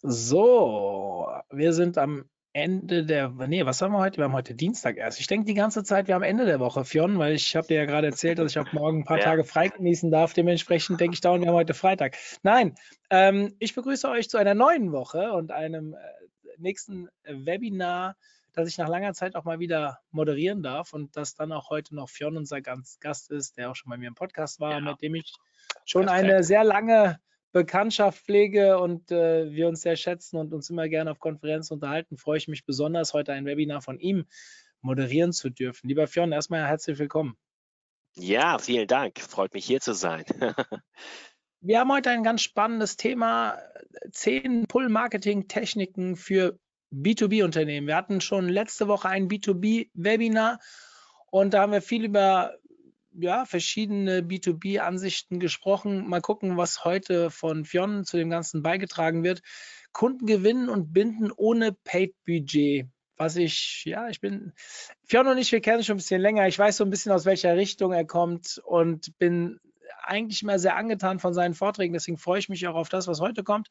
So, wir sind am Ende der, nee, was haben wir heute? Wir haben heute Dienstag erst. Ich denke die ganze Zeit, wir haben Ende der Woche, Fionn, weil ich habe dir ja gerade erzählt, dass ich auch morgen ein paar ja. Tage frei genießen darf. Dementsprechend denke ich dauernd, wir haben heute Freitag. Nein, ähm, ich begrüße euch zu einer neuen Woche und einem äh, nächsten Webinar, das ich nach langer Zeit auch mal wieder moderieren darf und das dann auch heute noch Fionn unser Gast ist, der auch schon bei mir im Podcast war, ja. mit dem ich schon Perfekt. eine sehr lange Bekanntschaft pflege und äh, wir uns sehr schätzen und uns immer gerne auf Konferenzen unterhalten, freue ich mich besonders, heute ein Webinar von ihm moderieren zu dürfen. Lieber Fionn, erstmal herzlich willkommen. Ja, vielen Dank. Freut mich hier zu sein. wir haben heute ein ganz spannendes Thema: zehn Pull-Marketing-Techniken für B2B-Unternehmen. Wir hatten schon letzte Woche ein B2B-Webinar und da haben wir viel über ja, verschiedene B2B-Ansichten gesprochen. Mal gucken, was heute von Fionn zu dem Ganzen beigetragen wird. Kunden gewinnen und binden ohne Paid-Budget. Was ich, ja, ich bin, Fionn und ich, wir kennen schon ein bisschen länger. Ich weiß so ein bisschen, aus welcher Richtung er kommt und bin eigentlich immer sehr angetan von seinen Vorträgen. Deswegen freue ich mich auch auf das, was heute kommt.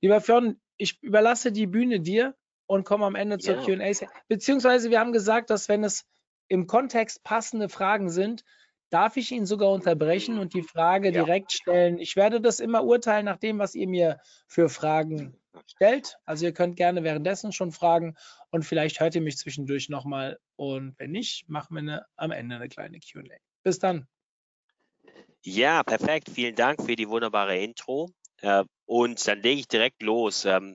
Lieber Fionn, ich überlasse die Bühne dir und komme am Ende zur ja. QA. Beziehungsweise wir haben gesagt, dass wenn es im Kontext passende Fragen sind, darf ich ihn sogar unterbrechen und die Frage ja. direkt stellen. Ich werde das immer urteilen nach dem, was ihr mir für Fragen stellt. Also ihr könnt gerne währenddessen schon fragen und vielleicht hört ihr mich zwischendurch nochmal. Und wenn nicht, machen wir eine, am Ende eine kleine QA. Bis dann. Ja, perfekt. Vielen Dank für die wunderbare Intro. Äh, und dann lege ich direkt los. Ähm,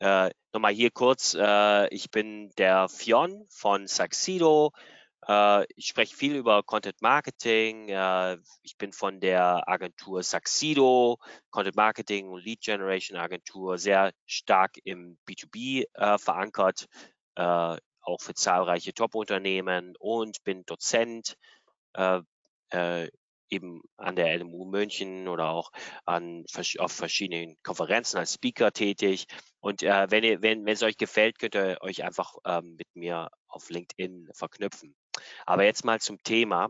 äh, nochmal hier kurz. Äh, ich bin der Fionn von Saxido. Äh, ich spreche viel über Content Marketing. Äh, ich bin von der Agentur Saxido, Content Marketing und Lead Generation Agentur, sehr stark im B2B äh, verankert, auch für zahlreiche Top-Unternehmen und bin Dozent eben an der LMU München oder auch an, auf verschiedenen Konferenzen als Speaker tätig. Und äh, wenn, ihr, wenn, wenn es euch gefällt, könnt ihr euch einfach ähm, mit mir auf LinkedIn verknüpfen. Aber jetzt mal zum Thema,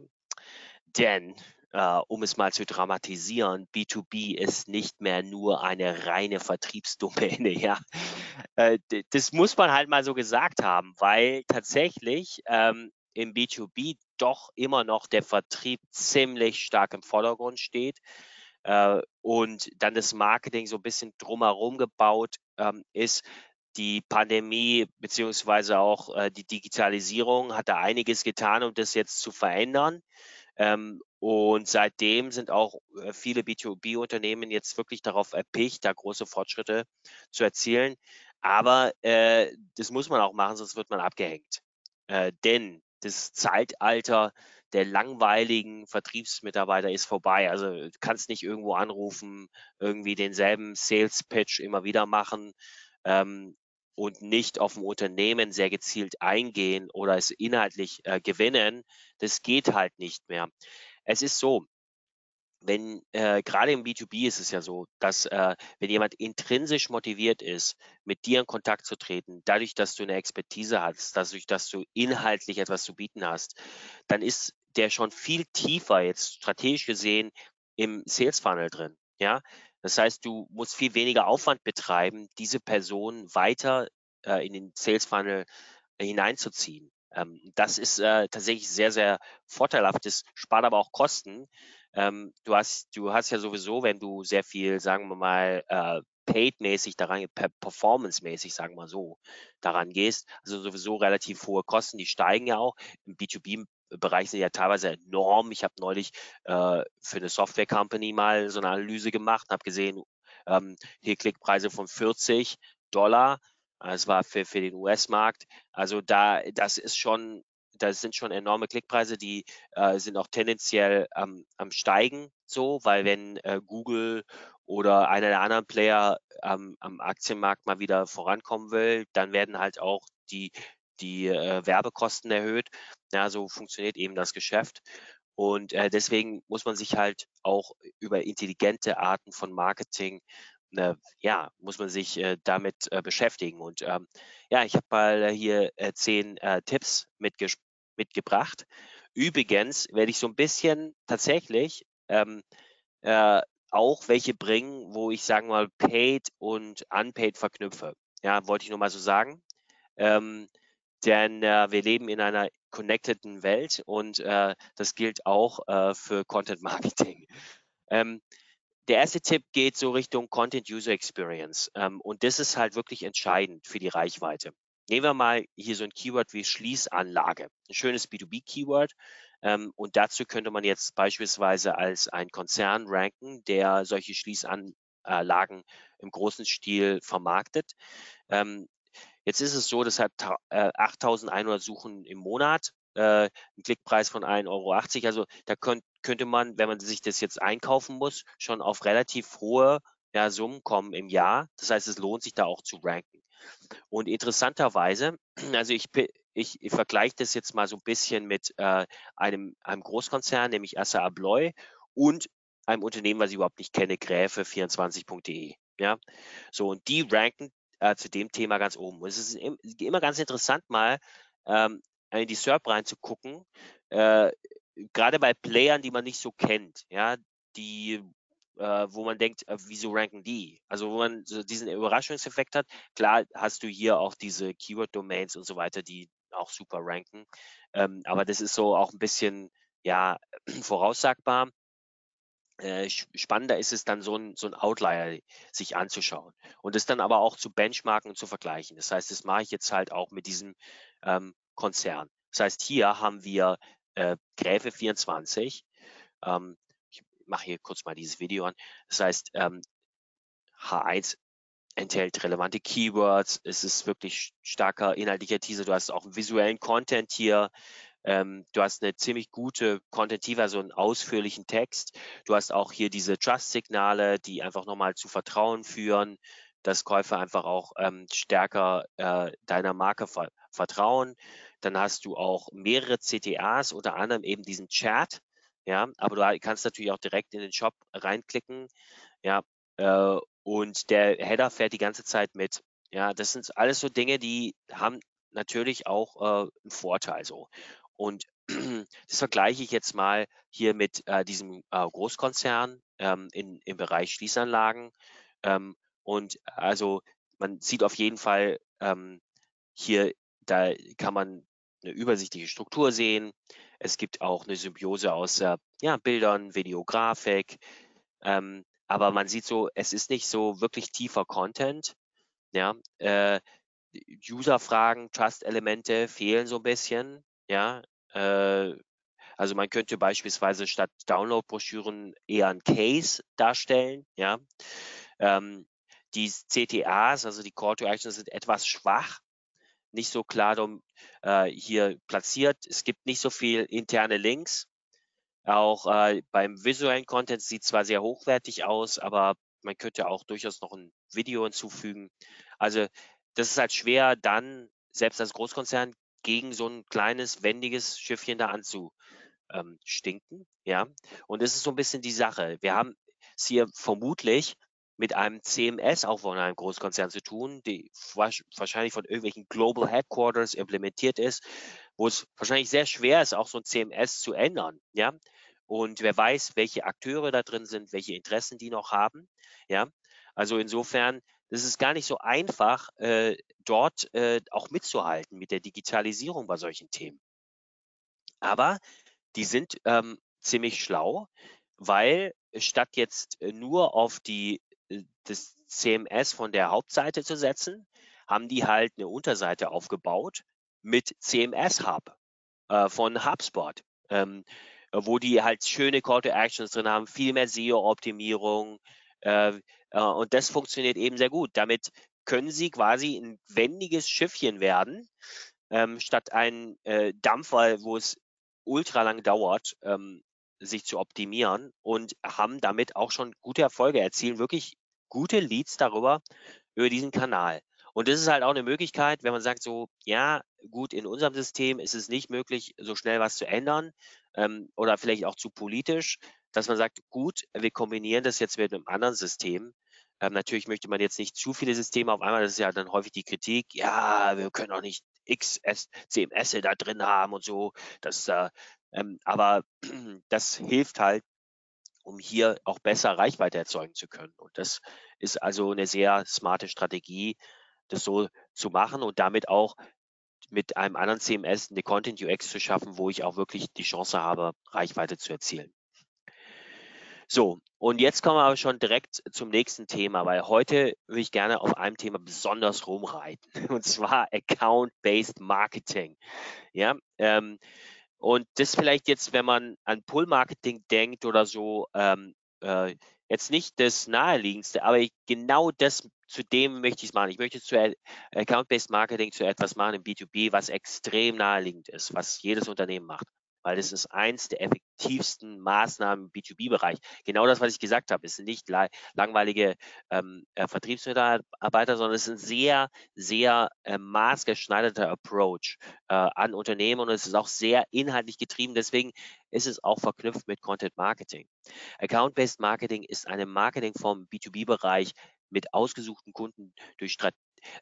denn Uh, um es mal zu dramatisieren, B2B ist nicht mehr nur eine reine Vertriebsdomäne, ja. Uh, das muss man halt mal so gesagt haben, weil tatsächlich ähm, im B2B doch immer noch der Vertrieb ziemlich stark im Vordergrund steht äh, und dann das Marketing so ein bisschen drumherum gebaut ähm, ist. Die Pandemie beziehungsweise auch äh, die Digitalisierung hat da einiges getan, um das jetzt zu verändern. Ähm, und seitdem sind auch äh, viele B2B-Unternehmen jetzt wirklich darauf erpicht, da große Fortschritte zu erzielen. Aber äh, das muss man auch machen, sonst wird man abgehängt. Äh, denn das Zeitalter der langweiligen Vertriebsmitarbeiter ist vorbei. Also du kannst nicht irgendwo anrufen, irgendwie denselben Sales Pitch immer wieder machen ähm, und nicht auf ein Unternehmen sehr gezielt eingehen oder es inhaltlich äh, gewinnen. Das geht halt nicht mehr. Es ist so, wenn äh, gerade im B2B ist es ja so, dass äh, wenn jemand intrinsisch motiviert ist, mit dir in Kontakt zu treten, dadurch, dass du eine Expertise hast, dadurch, dass du inhaltlich etwas zu bieten hast, dann ist der schon viel tiefer jetzt strategisch gesehen im Sales Funnel drin. Ja, das heißt, du musst viel weniger Aufwand betreiben, diese Person weiter äh, in den Sales Funnel hineinzuziehen. Ähm, das ist äh, tatsächlich sehr, sehr vorteilhaft. Das spart aber auch Kosten, ähm, du hast, du hast ja sowieso, wenn du sehr viel, sagen wir mal, äh, paid-mäßig daran, performance-mäßig, sagen wir so, daran gehst, also sowieso relativ hohe Kosten, die steigen ja auch. Im B2B-Bereich sind ja teilweise enorm. Ich habe neulich äh, für eine Software-Company mal so eine Analyse gemacht und habe gesehen, ähm, hier Klickpreise von 40 Dollar. Das war für, für den US-Markt. Also da, das ist schon das sind schon enorme Klickpreise, die äh, sind auch tendenziell ähm, am Steigen so, weil wenn äh, Google oder einer der anderen Player ähm, am Aktienmarkt mal wieder vorankommen will, dann werden halt auch die, die äh, Werbekosten erhöht. Ja, so funktioniert eben das Geschäft. Und äh, deswegen muss man sich halt auch über intelligente Arten von Marketing äh, ja, muss man sich äh, damit äh, beschäftigen. Und ähm, ja, ich habe mal hier zehn Tipps mitgesprochen mitgebracht. Übrigens werde ich so ein bisschen tatsächlich ähm, äh, auch welche bringen, wo ich sagen mal paid und unpaid verknüpfe. Ja, wollte ich nur mal so sagen. Ähm, denn äh, wir leben in einer connecteden Welt und äh, das gilt auch äh, für Content Marketing. Ähm, der erste Tipp geht so Richtung Content User Experience ähm, und das ist halt wirklich entscheidend für die Reichweite. Nehmen wir mal hier so ein Keyword wie Schließanlage, ein schönes B2B-Keyword. Ähm, und dazu könnte man jetzt beispielsweise als ein Konzern ranken, der solche Schließanlagen im großen Stil vermarktet. Ähm, jetzt ist es so, das hat äh, 8100 Suchen im Monat, äh, ein Klickpreis von 1,80 Euro. Also da könnt, könnte man, wenn man sich das jetzt einkaufen muss, schon auf relativ hohe ja, Summen kommen im Jahr. Das heißt, es lohnt sich da auch zu ranken. Und interessanterweise, also ich, ich, ich vergleiche das jetzt mal so ein bisschen mit äh, einem, einem Großkonzern, nämlich Assa Abloy und einem Unternehmen, was ich überhaupt nicht kenne, Gräfe24.de. Ja, so und die ranken äh, zu dem Thema ganz oben. Und es ist immer ganz interessant, mal ähm, in die SERP reinzugucken, äh, gerade bei Playern, die man nicht so kennt, ja, die äh, wo man denkt, äh, wieso ranken die? Also wo man so diesen Überraschungseffekt hat. Klar hast du hier auch diese Keyword-Domains und so weiter, die auch super ranken. Ähm, aber das ist so auch ein bisschen ja voraussagbar. Äh, spannender ist es dann so ein, so ein Outlier sich anzuschauen und es dann aber auch zu benchmarken und zu vergleichen. Das heißt, das mache ich jetzt halt auch mit diesem ähm, Konzern. Das heißt, hier haben wir äh, Gräfe 24. Ähm, mache hier kurz mal dieses Video an. Das heißt, ähm, H1 enthält relevante Keywords, es ist wirklich starker inhaltlicher Teaser, du hast auch visuellen Content hier, ähm, du hast eine ziemlich gute Content-Tiefe, also einen ausführlichen Text. Du hast auch hier diese Trust-Signale, die einfach nochmal zu Vertrauen führen, dass Käufer einfach auch ähm, stärker äh, deiner Marke ver vertrauen. Dann hast du auch mehrere CTAs, unter anderem eben diesen Chat, ja, aber du kannst natürlich auch direkt in den Shop reinklicken, ja, äh, und der Header fährt die ganze Zeit mit. Ja, das sind alles so Dinge, die haben natürlich auch äh, einen Vorteil so. Und das vergleiche ich jetzt mal hier mit äh, diesem äh, Großkonzern ähm, in, im Bereich Schließanlagen. Ähm, und also man sieht auf jeden Fall ähm, hier, da kann man eine übersichtliche Struktur sehen. Es gibt auch eine Symbiose aus äh, ja, Bildern, Videografik. Ähm, aber man sieht so, es ist nicht so wirklich tiefer Content. Ja, äh, User-Fragen, Trust-Elemente fehlen so ein bisschen. Ja, äh, also man könnte beispielsweise statt Download-Broschüren eher ein Case darstellen. Ja, ähm, die CTAs, also die Call to Action, sind etwas schwach nicht so klar äh, hier platziert. Es gibt nicht so viel interne Links. Auch äh, beim visuellen Content sieht zwar sehr hochwertig aus, aber man könnte auch durchaus noch ein Video hinzufügen. Also das ist halt schwer, dann selbst als Großkonzern gegen so ein kleines, wendiges Schiffchen da anzustinken. Ähm, ja, und das ist so ein bisschen die Sache. Wir haben es hier vermutlich mit einem CMS auch von einem Großkonzern zu tun, die wahrscheinlich von irgendwelchen Global Headquarters implementiert ist, wo es wahrscheinlich sehr schwer ist, auch so ein CMS zu ändern, ja. Und wer weiß, welche Akteure da drin sind, welche Interessen die noch haben, ja. Also insofern, das ist gar nicht so einfach, äh, dort äh, auch mitzuhalten mit der Digitalisierung bei solchen Themen. Aber die sind ähm, ziemlich schlau, weil statt jetzt äh, nur auf die das CMS von der Hauptseite zu setzen, haben die halt eine Unterseite aufgebaut mit CMS Hub äh, von HubSpot, ähm, wo die halt schöne Call to Actions drin haben, viel mehr SEO-Optimierung äh, äh, und das funktioniert eben sehr gut. Damit können sie quasi ein wendiges Schiffchen werden, ähm, statt ein äh, Dampfer, wo es ultra lang dauert, ähm, sich zu optimieren und haben damit auch schon gute Erfolge erzielen, wirklich gute Leads darüber, über diesen Kanal. Und das ist halt auch eine Möglichkeit, wenn man sagt so, ja, gut, in unserem System ist es nicht möglich, so schnell was zu ändern ähm, oder vielleicht auch zu politisch, dass man sagt, gut, wir kombinieren das jetzt mit einem anderen System. Ähm, natürlich möchte man jetzt nicht zu viele Systeme auf einmal, das ist ja dann häufig die Kritik, ja, wir können auch nicht XS, CMS da drin haben und so. Das, äh, ähm, aber das hilft halt, um hier auch besser Reichweite erzeugen zu können. Und das ist also eine sehr smarte Strategie, das so zu machen und damit auch mit einem anderen CMS eine Content UX zu schaffen, wo ich auch wirklich die Chance habe, Reichweite zu erzielen. So, und jetzt kommen wir aber schon direkt zum nächsten Thema, weil heute will ich gerne auf einem Thema besonders rumreiten, und zwar Account-Based Marketing. Ja, ähm, und das vielleicht jetzt, wenn man an Pull-Marketing denkt oder so, ähm, äh, jetzt nicht das naheliegendste, aber ich, genau das, zu dem möchte ich es machen. Ich möchte zu Account-Based Marketing zu etwas machen im B2B, was extrem naheliegend ist, was jedes Unternehmen macht weil das ist eins der effektivsten Maßnahmen im B2B-Bereich. Genau das, was ich gesagt habe, es sind nicht langweilige ähm, äh, Vertriebsmitarbeiter, sondern es ist ein sehr, sehr äh, maßgeschneiderter Approach äh, an Unternehmen und es ist auch sehr inhaltlich getrieben. Deswegen ist es auch verknüpft mit Content Marketing. Account-Based Marketing ist eine Marketingform im B2B-Bereich mit ausgesuchten Kunden durch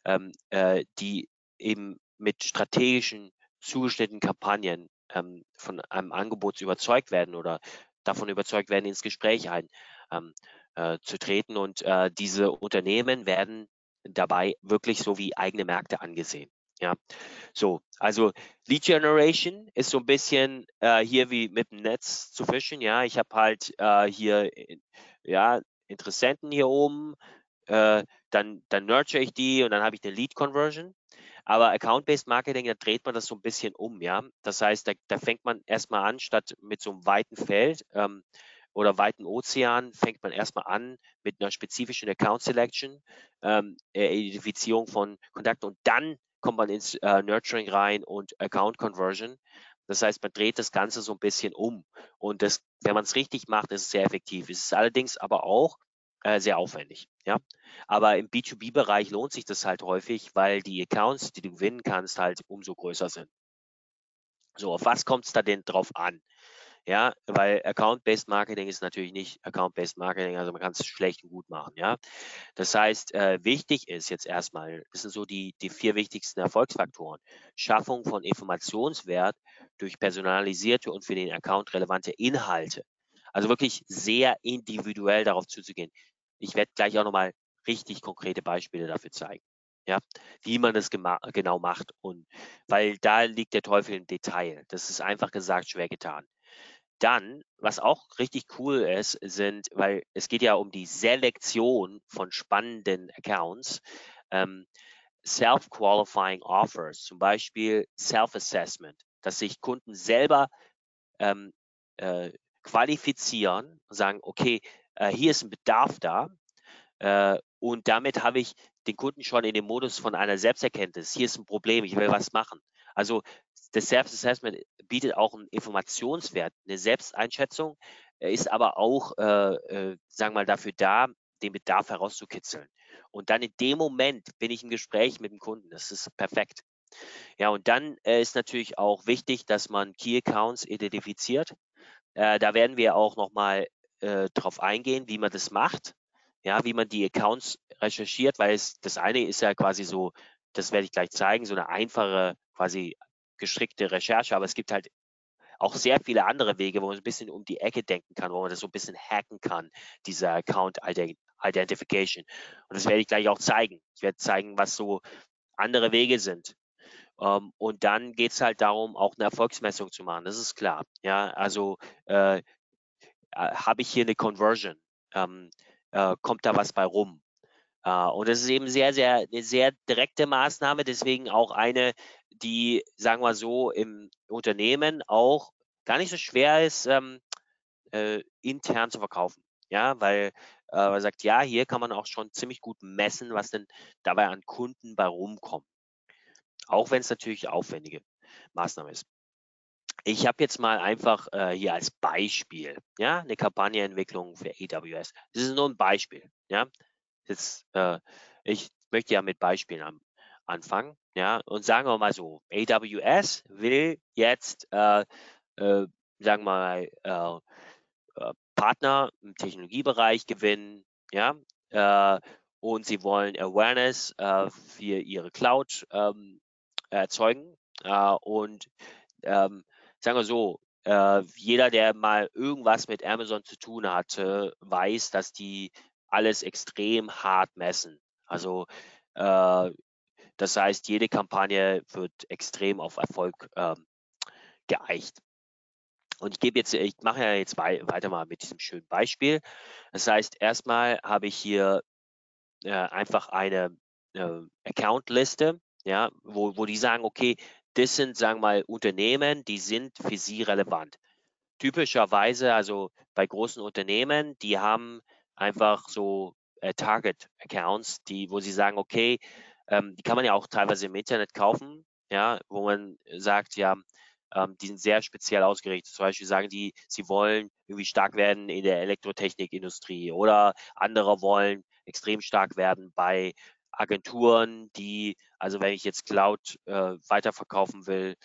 ähm, äh, die eben mit strategischen zugeschnittenen Kampagnen ähm, von einem Angebot überzeugt werden oder davon überzeugt werden, ins Gespräch ein, ähm, äh. Und äh, diese Unternehmen werden dabei wirklich so wie eigene Märkte angesehen. Ja, so, also Lead Generation ist so ein bisschen äh, hier wie mit dem Netz zu fischen. Ja, ich habe halt äh, hier ja Interessenten hier oben, äh, dann, dann nurture ich die und dann habe ich eine Lead Conversion. Aber Account-Based Marketing, da dreht man das so ein bisschen um, ja. Das heißt, da, da fängt man erstmal an, statt mit so einem weiten Feld ähm, oder weiten Ozean, fängt man erstmal an mit einer spezifischen Account Selection, ähm, Identifizierung von Kontakten und dann kommt man ins äh, Nurturing rein und Account Conversion. Das heißt, man dreht das Ganze so ein bisschen um. Und das, wenn man es richtig macht, ist es sehr effektiv. Es ist allerdings aber auch äh, sehr aufwendig. Ja, aber im B2B-Bereich lohnt sich das halt häufig, weil die Accounts, die du gewinnen kannst, halt umso größer sind. So, auf was kommt es da denn drauf an? Ja, weil Account-Based Marketing ist natürlich nicht Account-Based Marketing, also man kann es schlecht und gut machen. Ja, das heißt, äh, wichtig ist jetzt erstmal, das sind so die, die vier wichtigsten Erfolgsfaktoren: Schaffung von Informationswert durch personalisierte und für den Account relevante Inhalte. Also wirklich sehr individuell darauf zuzugehen. Ich werde gleich auch nochmal richtig konkrete Beispiele dafür zeigen. Ja, wie man das genau macht und weil da liegt der Teufel im Detail. Das ist einfach gesagt schwer getan. Dann, was auch richtig cool ist, sind, weil es geht ja um die Selektion von spannenden Accounts, ähm, Self-Qualifying Offers, zum Beispiel Self-Assessment, dass sich Kunden selber ähm, äh, qualifizieren und sagen, okay, äh, hier ist ein Bedarf da äh, und damit habe ich den Kunden schon in den Modus von einer Selbsterkenntnis. Hier ist ein Problem, ich will was machen. Also das Self-Assessment bietet auch einen Informationswert, eine Selbsteinschätzung, ist aber auch, äh, äh, sagen wir mal, dafür da, den Bedarf herauszukitzeln. Und dann in dem Moment bin ich im Gespräch mit dem Kunden. Das ist perfekt. Ja, und dann äh, ist natürlich auch wichtig, dass man Key Accounts identifiziert. Äh, da werden wir auch nochmal äh, drauf eingehen, wie man das macht, ja, wie man die Accounts recherchiert, weil es, das eine ist ja quasi so, das werde ich gleich zeigen, so eine einfache, quasi gestrickte Recherche, aber es gibt halt auch sehr viele andere Wege, wo man ein bisschen um die Ecke denken kann, wo man das so ein bisschen hacken kann, dieser Account Identification. Und das werde ich gleich auch zeigen. Ich werde zeigen, was so andere Wege sind. Ähm, und dann geht es halt darum, auch eine Erfolgsmessung zu machen. Das ist klar. Ja, also äh, äh, habe ich hier eine Conversion? Ähm, äh, kommt da was bei rum? Äh, und das ist eben sehr, sehr, eine sehr direkte Maßnahme, deswegen auch eine, die, sagen wir so, im Unternehmen auch gar nicht so schwer ist, ähm, äh, intern zu verkaufen. Ja, weil äh, man sagt, ja, hier kann man auch schon ziemlich gut messen, was denn dabei an Kunden bei rumkommt. Auch wenn es natürlich aufwendige Maßnahme ist. Ich habe jetzt mal einfach äh, hier als Beispiel, ja, eine Kampagneentwicklung für AWS. Das ist nur ein Beispiel, ja. Jetzt, äh, ich möchte ja mit Beispielen am, anfangen, ja, und sagen wir mal so, AWS will jetzt, äh, äh, sagen wir mal, äh, äh, Partner im Technologiebereich gewinnen, ja, äh, und sie wollen Awareness äh, für ihre Cloud ähm, erzeugen äh, und ähm, sagen wir so, äh, jeder, der mal irgendwas mit Amazon zu tun hatte, weiß, dass die alles extrem hart messen. Also äh, das heißt, jede Kampagne wird extrem auf Erfolg ähm, geeicht. Und ich gebe jetzt, ich mache ja jetzt weiter mal mit diesem schönen Beispiel. Das heißt, erstmal habe ich hier äh, einfach eine äh, Account-Liste, ja, wo, wo die sagen, okay, das sind, sagen wir mal, Unternehmen, die sind für sie relevant. Typischerweise, also bei großen Unternehmen, die haben einfach so äh, Target-Accounts, die, wo sie sagen, okay, ähm, die kann man ja auch teilweise im Internet kaufen, ja, wo man sagt, ja, ähm, die sind sehr speziell ausgerichtet. Zum Beispiel sagen die, sie wollen irgendwie stark werden in der Elektrotechnikindustrie oder andere wollen extrem stark werden bei Agenturen, die, also wenn ich jetzt Cloud äh, weiterverkaufen will,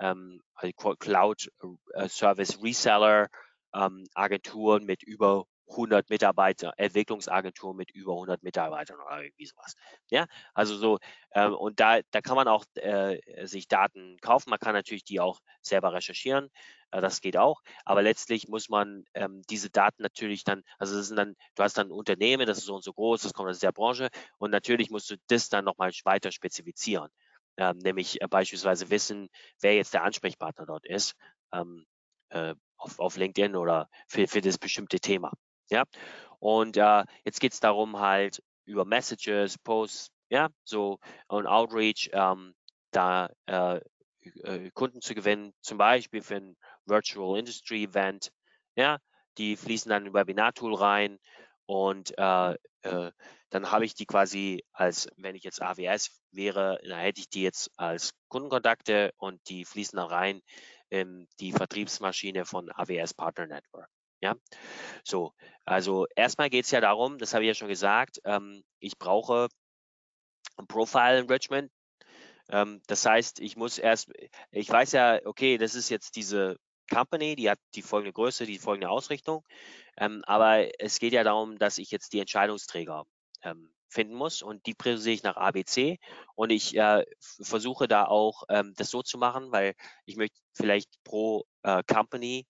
ähm, also Cloud äh, Service Reseller, ähm, Agenturen mit über 100 Mitarbeiter, Entwicklungsagentur mit über 100 Mitarbeitern oder irgendwie sowas. Ja, also so, ähm, und da, da kann man auch äh, sich Daten kaufen. Man kann natürlich die auch selber recherchieren. Äh, das geht auch. Aber letztlich muss man ähm, diese Daten natürlich dann, also das sind dann, du hast dann ein Unternehmen, das ist so und so groß, das kommt aus der Branche und natürlich musst du das dann nochmal weiter spezifizieren. Ähm, nämlich äh, beispielsweise wissen, wer jetzt der Ansprechpartner dort ist. Ähm, äh, auf, auf LinkedIn oder für, für das bestimmte Thema. Ja, und äh, jetzt geht es darum, halt über Messages, Posts, ja, so und Outreach, ähm, da äh, äh, Kunden zu gewinnen, zum Beispiel für ein Virtual Industry Event, ja, die fließen dann in ein Webinar-Tool rein und äh, äh, dann habe ich die quasi als, wenn ich jetzt AWS wäre, dann hätte ich die jetzt als Kundenkontakte und die fließen dann rein in die Vertriebsmaschine von AWS Partner Network. Ja, so, also erstmal geht es ja darum, das habe ich ja schon gesagt, ähm, ich brauche ein Profile Enrichment. Ähm, das heißt, ich muss erst, ich weiß ja, okay, das ist jetzt diese Company, die hat die folgende Größe, die folgende Ausrichtung, ähm, aber es geht ja darum, dass ich jetzt die Entscheidungsträger ähm, finden muss und die priorisiere ich nach ABC und ich äh, versuche da auch ähm, das so zu machen, weil ich möchte vielleicht pro äh, Company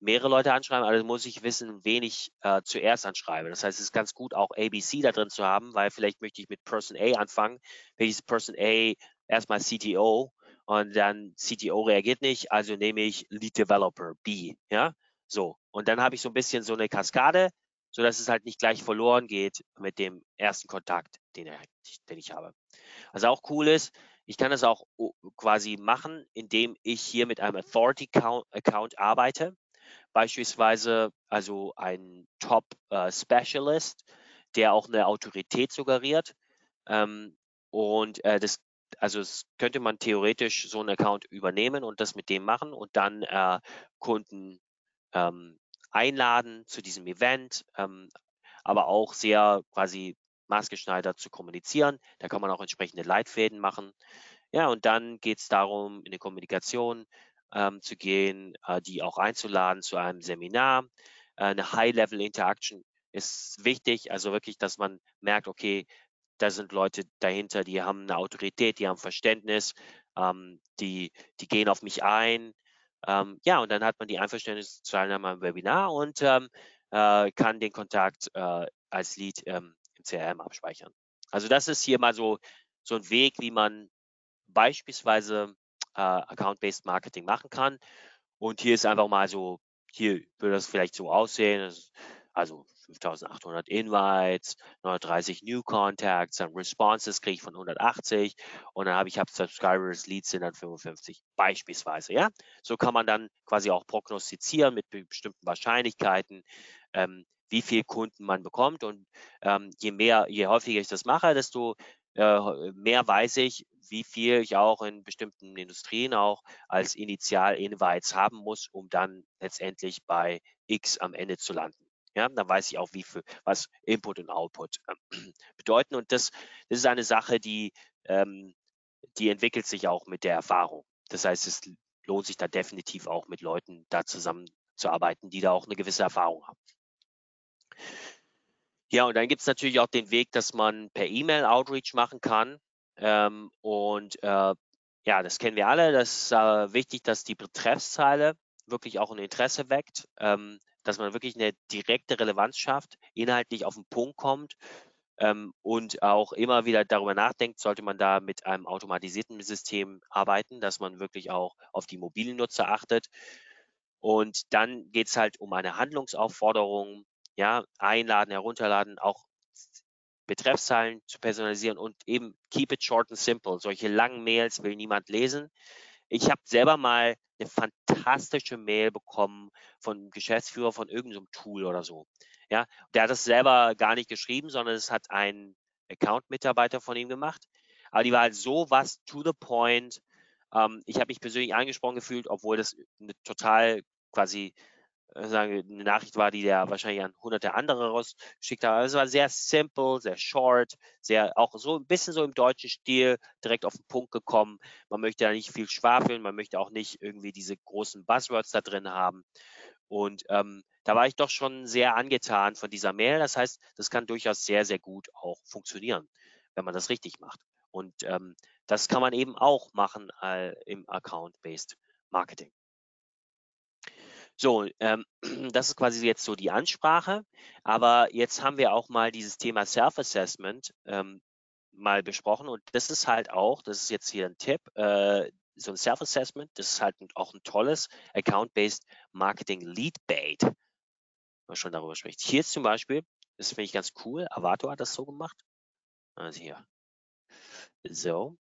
mehrere Leute anschreiben, also muss ich wissen, wen ich äh, zuerst anschreibe. Das heißt, es ist ganz gut, auch ABC da drin zu haben, weil vielleicht möchte ich mit Person A anfangen. Ich Person A erstmal CTO und dann CTO reagiert nicht, also nehme ich Lead Developer B, ja, so. Und dann habe ich so ein bisschen so eine Kaskade, so dass es halt nicht gleich verloren geht mit dem ersten Kontakt, den, den ich habe. Was auch cool ist, ich kann das auch quasi machen, indem ich hier mit einem Authority Account arbeite beispielsweise also ein Top äh, Specialist, der auch eine Autorität suggeriert. Ähm, und äh, das, also das könnte man theoretisch so einen Account übernehmen und das mit dem machen und dann äh, Kunden ähm, einladen zu diesem Event, ähm, aber auch sehr quasi maßgeschneidert zu kommunizieren. Da kann man auch entsprechende Leitfäden machen. Ja, und dann geht es darum, in der Kommunikation ähm, zu gehen, äh, die auch einzuladen zu einem Seminar. Äh, eine High-Level-Interaction ist wichtig, also wirklich, dass man merkt, okay, da sind Leute dahinter, die haben eine Autorität, die haben Verständnis, ähm, die, die gehen auf mich ein. Ähm, ja, und dann hat man die Einverständnisteilnahme am Webinar und ähm, äh, kann den Kontakt äh, als Lead im CRM abspeichern. Also das ist hier mal so, so ein Weg, wie man beispielsweise äh, Account-Based Marketing machen kann. Und hier ist einfach mal so, hier würde das vielleicht so aussehen, also 5800 Invites, 930 New Contacts, dann Responses kriege ich von 180 und dann habe ich hab Subscribers, Leads sind dann 55 beispielsweise, ja. So kann man dann quasi auch prognostizieren mit bestimmten Wahrscheinlichkeiten, ähm, wie viel Kunden man bekommt und ähm, je mehr, je häufiger ich das mache, desto äh, mehr weiß ich, wie viel ich auch in bestimmten Industrien auch als Initial-Invites haben muss, um dann letztendlich bei X am Ende zu landen. Ja, dann weiß ich auch, wie viel, was Input und Output äh, bedeuten. Und das, das ist eine Sache, die, ähm, die entwickelt sich auch mit der Erfahrung. Das heißt, es lohnt sich da definitiv auch mit Leuten da zusammenzuarbeiten, die da auch eine gewisse Erfahrung haben. Ja, und dann gibt es natürlich auch den Weg, dass man per E-Mail Outreach machen kann. Ähm, und äh, ja, das kennen wir alle. Das ist äh, wichtig, dass die Betreffszeile wirklich auch ein Interesse weckt, ähm, dass man wirklich eine direkte Relevanz schafft, inhaltlich auf den Punkt kommt ähm, und auch immer wieder darüber nachdenkt, sollte man da mit einem automatisierten System arbeiten, dass man wirklich auch auf die mobilen Nutzer achtet. Und dann geht es halt um eine Handlungsaufforderung, ja, einladen, herunterladen, auch Betreffzeilen zu personalisieren und eben keep it short and simple. Solche langen Mails will niemand lesen. Ich habe selber mal eine fantastische Mail bekommen von einem Geschäftsführer von irgendeinem Tool oder so. Ja, der hat das selber gar nicht geschrieben, sondern es hat ein Account-Mitarbeiter von ihm gemacht. Aber die war halt so was to the point. Ähm, ich habe mich persönlich angesprochen gefühlt, obwohl das eine total quasi sagen, eine Nachricht war, die der wahrscheinlich an hunderte andere rausschickt hat. Also es war sehr simple, sehr short, sehr auch so ein bisschen so im deutschen Stil, direkt auf den Punkt gekommen. Man möchte da nicht viel schwafeln, man möchte auch nicht irgendwie diese großen Buzzwords da drin haben. Und ähm, da war ich doch schon sehr angetan von dieser Mail. Das heißt, das kann durchaus sehr, sehr gut auch funktionieren, wenn man das richtig macht. Und ähm, das kann man eben auch machen äh, im Account-Based Marketing. So, ähm, das ist quasi jetzt so die Ansprache. Aber jetzt haben wir auch mal dieses Thema Self-Assessment ähm, mal besprochen. Und das ist halt auch, das ist jetzt hier ein Tipp, äh, so ein Self-Assessment, das ist halt auch ein tolles Account-Based Marketing Lead Bait, wenn man schon darüber spricht. Hier zum Beispiel, das finde ich ganz cool, Avato hat das so gemacht. Also hier. So.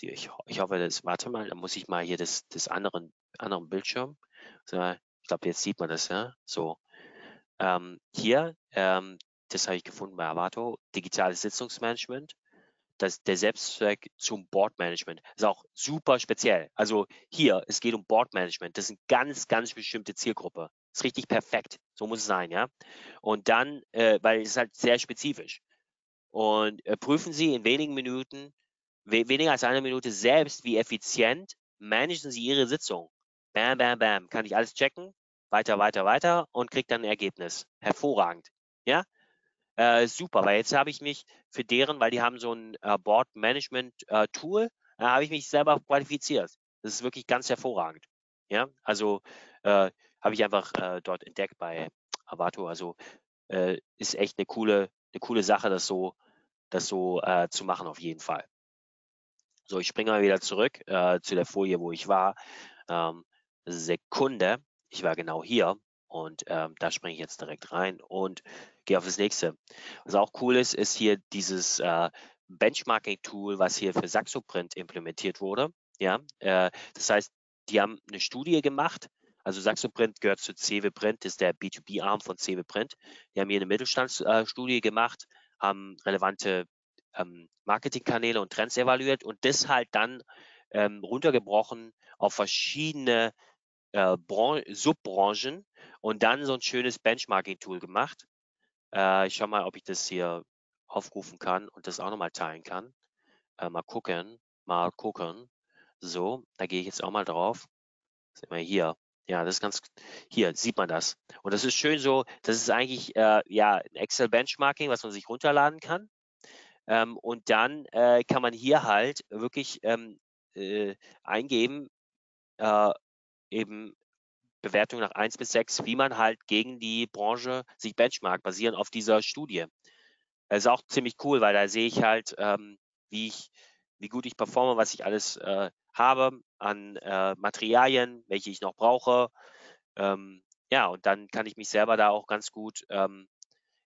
Ich, ich hoffe, das, warte mal, da muss ich mal hier das, das anderen, anderen Bildschirm. So, ich glaube, jetzt sieht man das, ja. So. Ähm, hier, ähm, das habe ich gefunden bei Avato, digitales Sitzungsmanagement das, der Selbstzweck zum Boardmanagement. ist auch super speziell. Also hier, es geht um Boardmanagement. Das ist eine ganz, ganz bestimmte Zielgruppe. Ist richtig perfekt. So muss es sein, ja. Und dann, äh, weil es ist halt sehr spezifisch. Und äh, prüfen Sie in wenigen Minuten, we weniger als eine Minute selbst, wie effizient managen Sie Ihre Sitzung. Bam, bam, bam. Kann ich alles checken? Weiter, weiter, weiter und kriegt dann ein Ergebnis. Hervorragend. Ja, äh, super, weil jetzt habe ich mich für deren, weil die haben so ein äh, Board Management äh, Tool, da habe ich mich selber qualifiziert. Das ist wirklich ganz hervorragend. Ja, also äh, habe ich einfach äh, dort entdeckt bei Avato. Also äh, ist echt eine coole, eine coole Sache, das so, das so zu machen auf jeden Fall. So, ich springe mal wieder zurück zu der Folie, wo ich war. Ähm, Sekunde, ich war genau hier und ähm, da springe ich jetzt direkt rein und gehe auf das nächste. Was auch cool ist, ist hier dieses äh, Benchmarking-Tool, was hier für Saxoprint implementiert wurde. Ja, äh, das heißt, die haben eine Studie gemacht. Also Saxoprint gehört zu CW Print, ist der B2B-Arm von CW Print. Die haben hier eine Mittelstandsstudie äh, gemacht, haben relevante ähm, Marketingkanäle und Trends evaluiert und das halt dann ähm, runtergebrochen auf verschiedene äh, Subbranchen und dann so ein schönes Benchmarking-Tool gemacht. Äh, ich schaue mal, ob ich das hier aufrufen kann und das auch nochmal teilen kann. Äh, mal gucken, mal gucken. So, da gehe ich jetzt auch mal drauf. Sehen wir hier. Ja, das ist ganz, hier sieht man das. Und das ist schön so, das ist eigentlich äh, ja ein Excel Benchmarking, was man sich runterladen kann. Ähm, und dann äh, kann man hier halt wirklich ähm, äh, eingeben, äh, eben Bewertung nach 1 bis 6, wie man halt gegen die Branche sich benchmarkt, basierend auf dieser Studie. Das ist auch ziemlich cool, weil da sehe ich halt, ähm, wie ich, wie gut ich performe, was ich alles äh, habe an äh, Materialien, welche ich noch brauche. Ähm, ja, und dann kann ich mich selber da auch ganz gut ähm,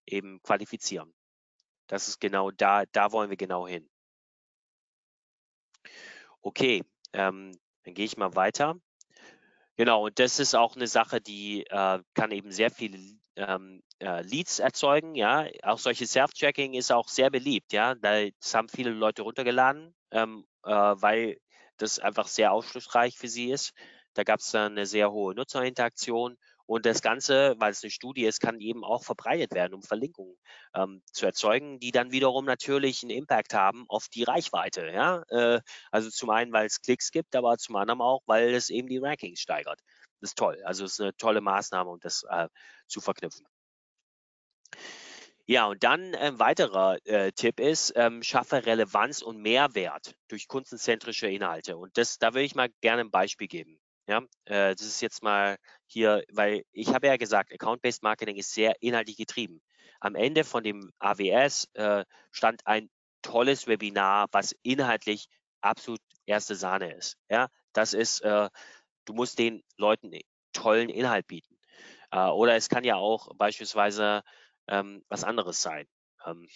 eben qualifizieren. Das ist genau da, da wollen wir genau hin. Okay, ähm, dann gehe ich mal weiter. Genau, und das ist auch eine Sache, die äh, kann eben sehr viele ähm, äh, Leads erzeugen. Ja, auch solche Self-Tracking ist auch sehr beliebt. Ja, das haben viele Leute runtergeladen, ähm, äh, weil das einfach sehr aufschlussreich für sie ist. Da gab es dann eine sehr hohe Nutzerinteraktion und das Ganze, weil es eine Studie ist, kann eben auch verbreitet werden, um Verlinkungen ähm, zu erzeugen, die dann wiederum natürlich einen Impact haben auf die Reichweite. Ja? Äh, also zum einen, weil es Klicks gibt, aber zum anderen auch, weil es eben die Rankings steigert. Das ist toll. Also es ist eine tolle Maßnahme, um das äh, zu verknüpfen. Ja, und dann ein weiterer äh, Tipp ist, ähm, schaffe Relevanz und Mehrwert durch kundenzentrische Inhalte. Und das, da würde ich mal gerne ein Beispiel geben. Ja, äh, das ist jetzt mal hier, weil ich habe ja gesagt, Account-Based Marketing ist sehr inhaltlich getrieben. Am Ende von dem AWS äh, stand ein tolles Webinar, was inhaltlich absolut erste Sahne ist. Ja, das ist, äh, du musst den Leuten tollen Inhalt bieten. Äh, oder es kann ja auch beispielsweise ähm, was anderes sein. Ähm,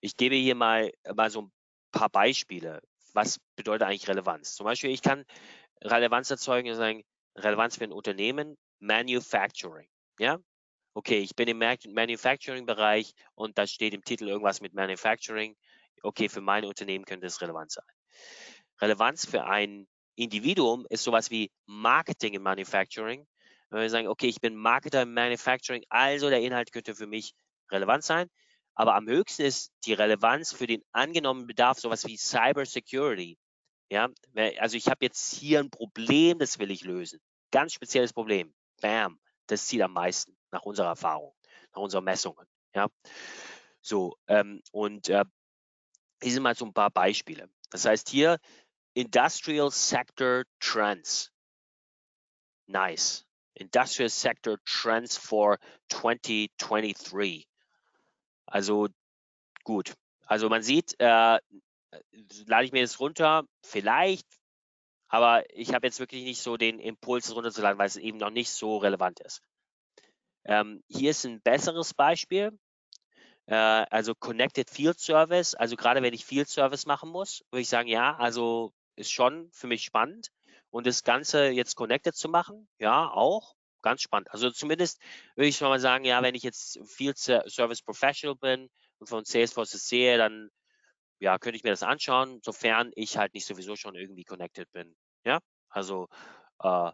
ich gebe hier mal, mal so ein paar Beispiele. Was bedeutet eigentlich Relevanz? Zum Beispiel, ich kann Relevanz erzeugen und sagen, Relevanz für ein Unternehmen, Manufacturing. Ja, okay, ich bin im Manufacturing-Bereich und da steht im Titel irgendwas mit Manufacturing. Okay, für mein Unternehmen könnte es relevant sein. Relevanz für ein Individuum ist sowas wie Marketing im Manufacturing. Wenn wir sagen, okay, ich bin Marketer im Manufacturing, also der Inhalt könnte für mich relevant sein. Aber am höchsten ist die Relevanz für den angenommenen Bedarf sowas wie Cyber Security. Ja, also ich habe jetzt hier ein Problem, das will ich lösen. Ganz spezielles Problem. Bam, das zieht am meisten nach unserer Erfahrung, nach unseren Messungen. Ja, so ähm, und äh, hier sind mal so ein paar Beispiele. Das heißt hier Industrial Sector Trends. Nice. Industrial Sector Trends for 2023. Also gut. Also man sieht, äh, lade ich mir das runter, vielleicht, aber ich habe jetzt wirklich nicht so den Impuls, das runterzuladen, weil es eben noch nicht so relevant ist. Ähm, hier ist ein besseres Beispiel. Äh, also Connected Field Service. Also gerade wenn ich Field Service machen muss, würde ich sagen, ja, also ist schon für mich spannend. Und das Ganze jetzt connected zu machen, ja, auch ganz spannend. Also zumindest würde ich schon mal sagen, ja, wenn ich jetzt Field Service Professional bin und von Salesforce sehe, dann ja, könnte ich mir das anschauen, sofern ich halt nicht sowieso schon irgendwie connected bin. Ja, also äh,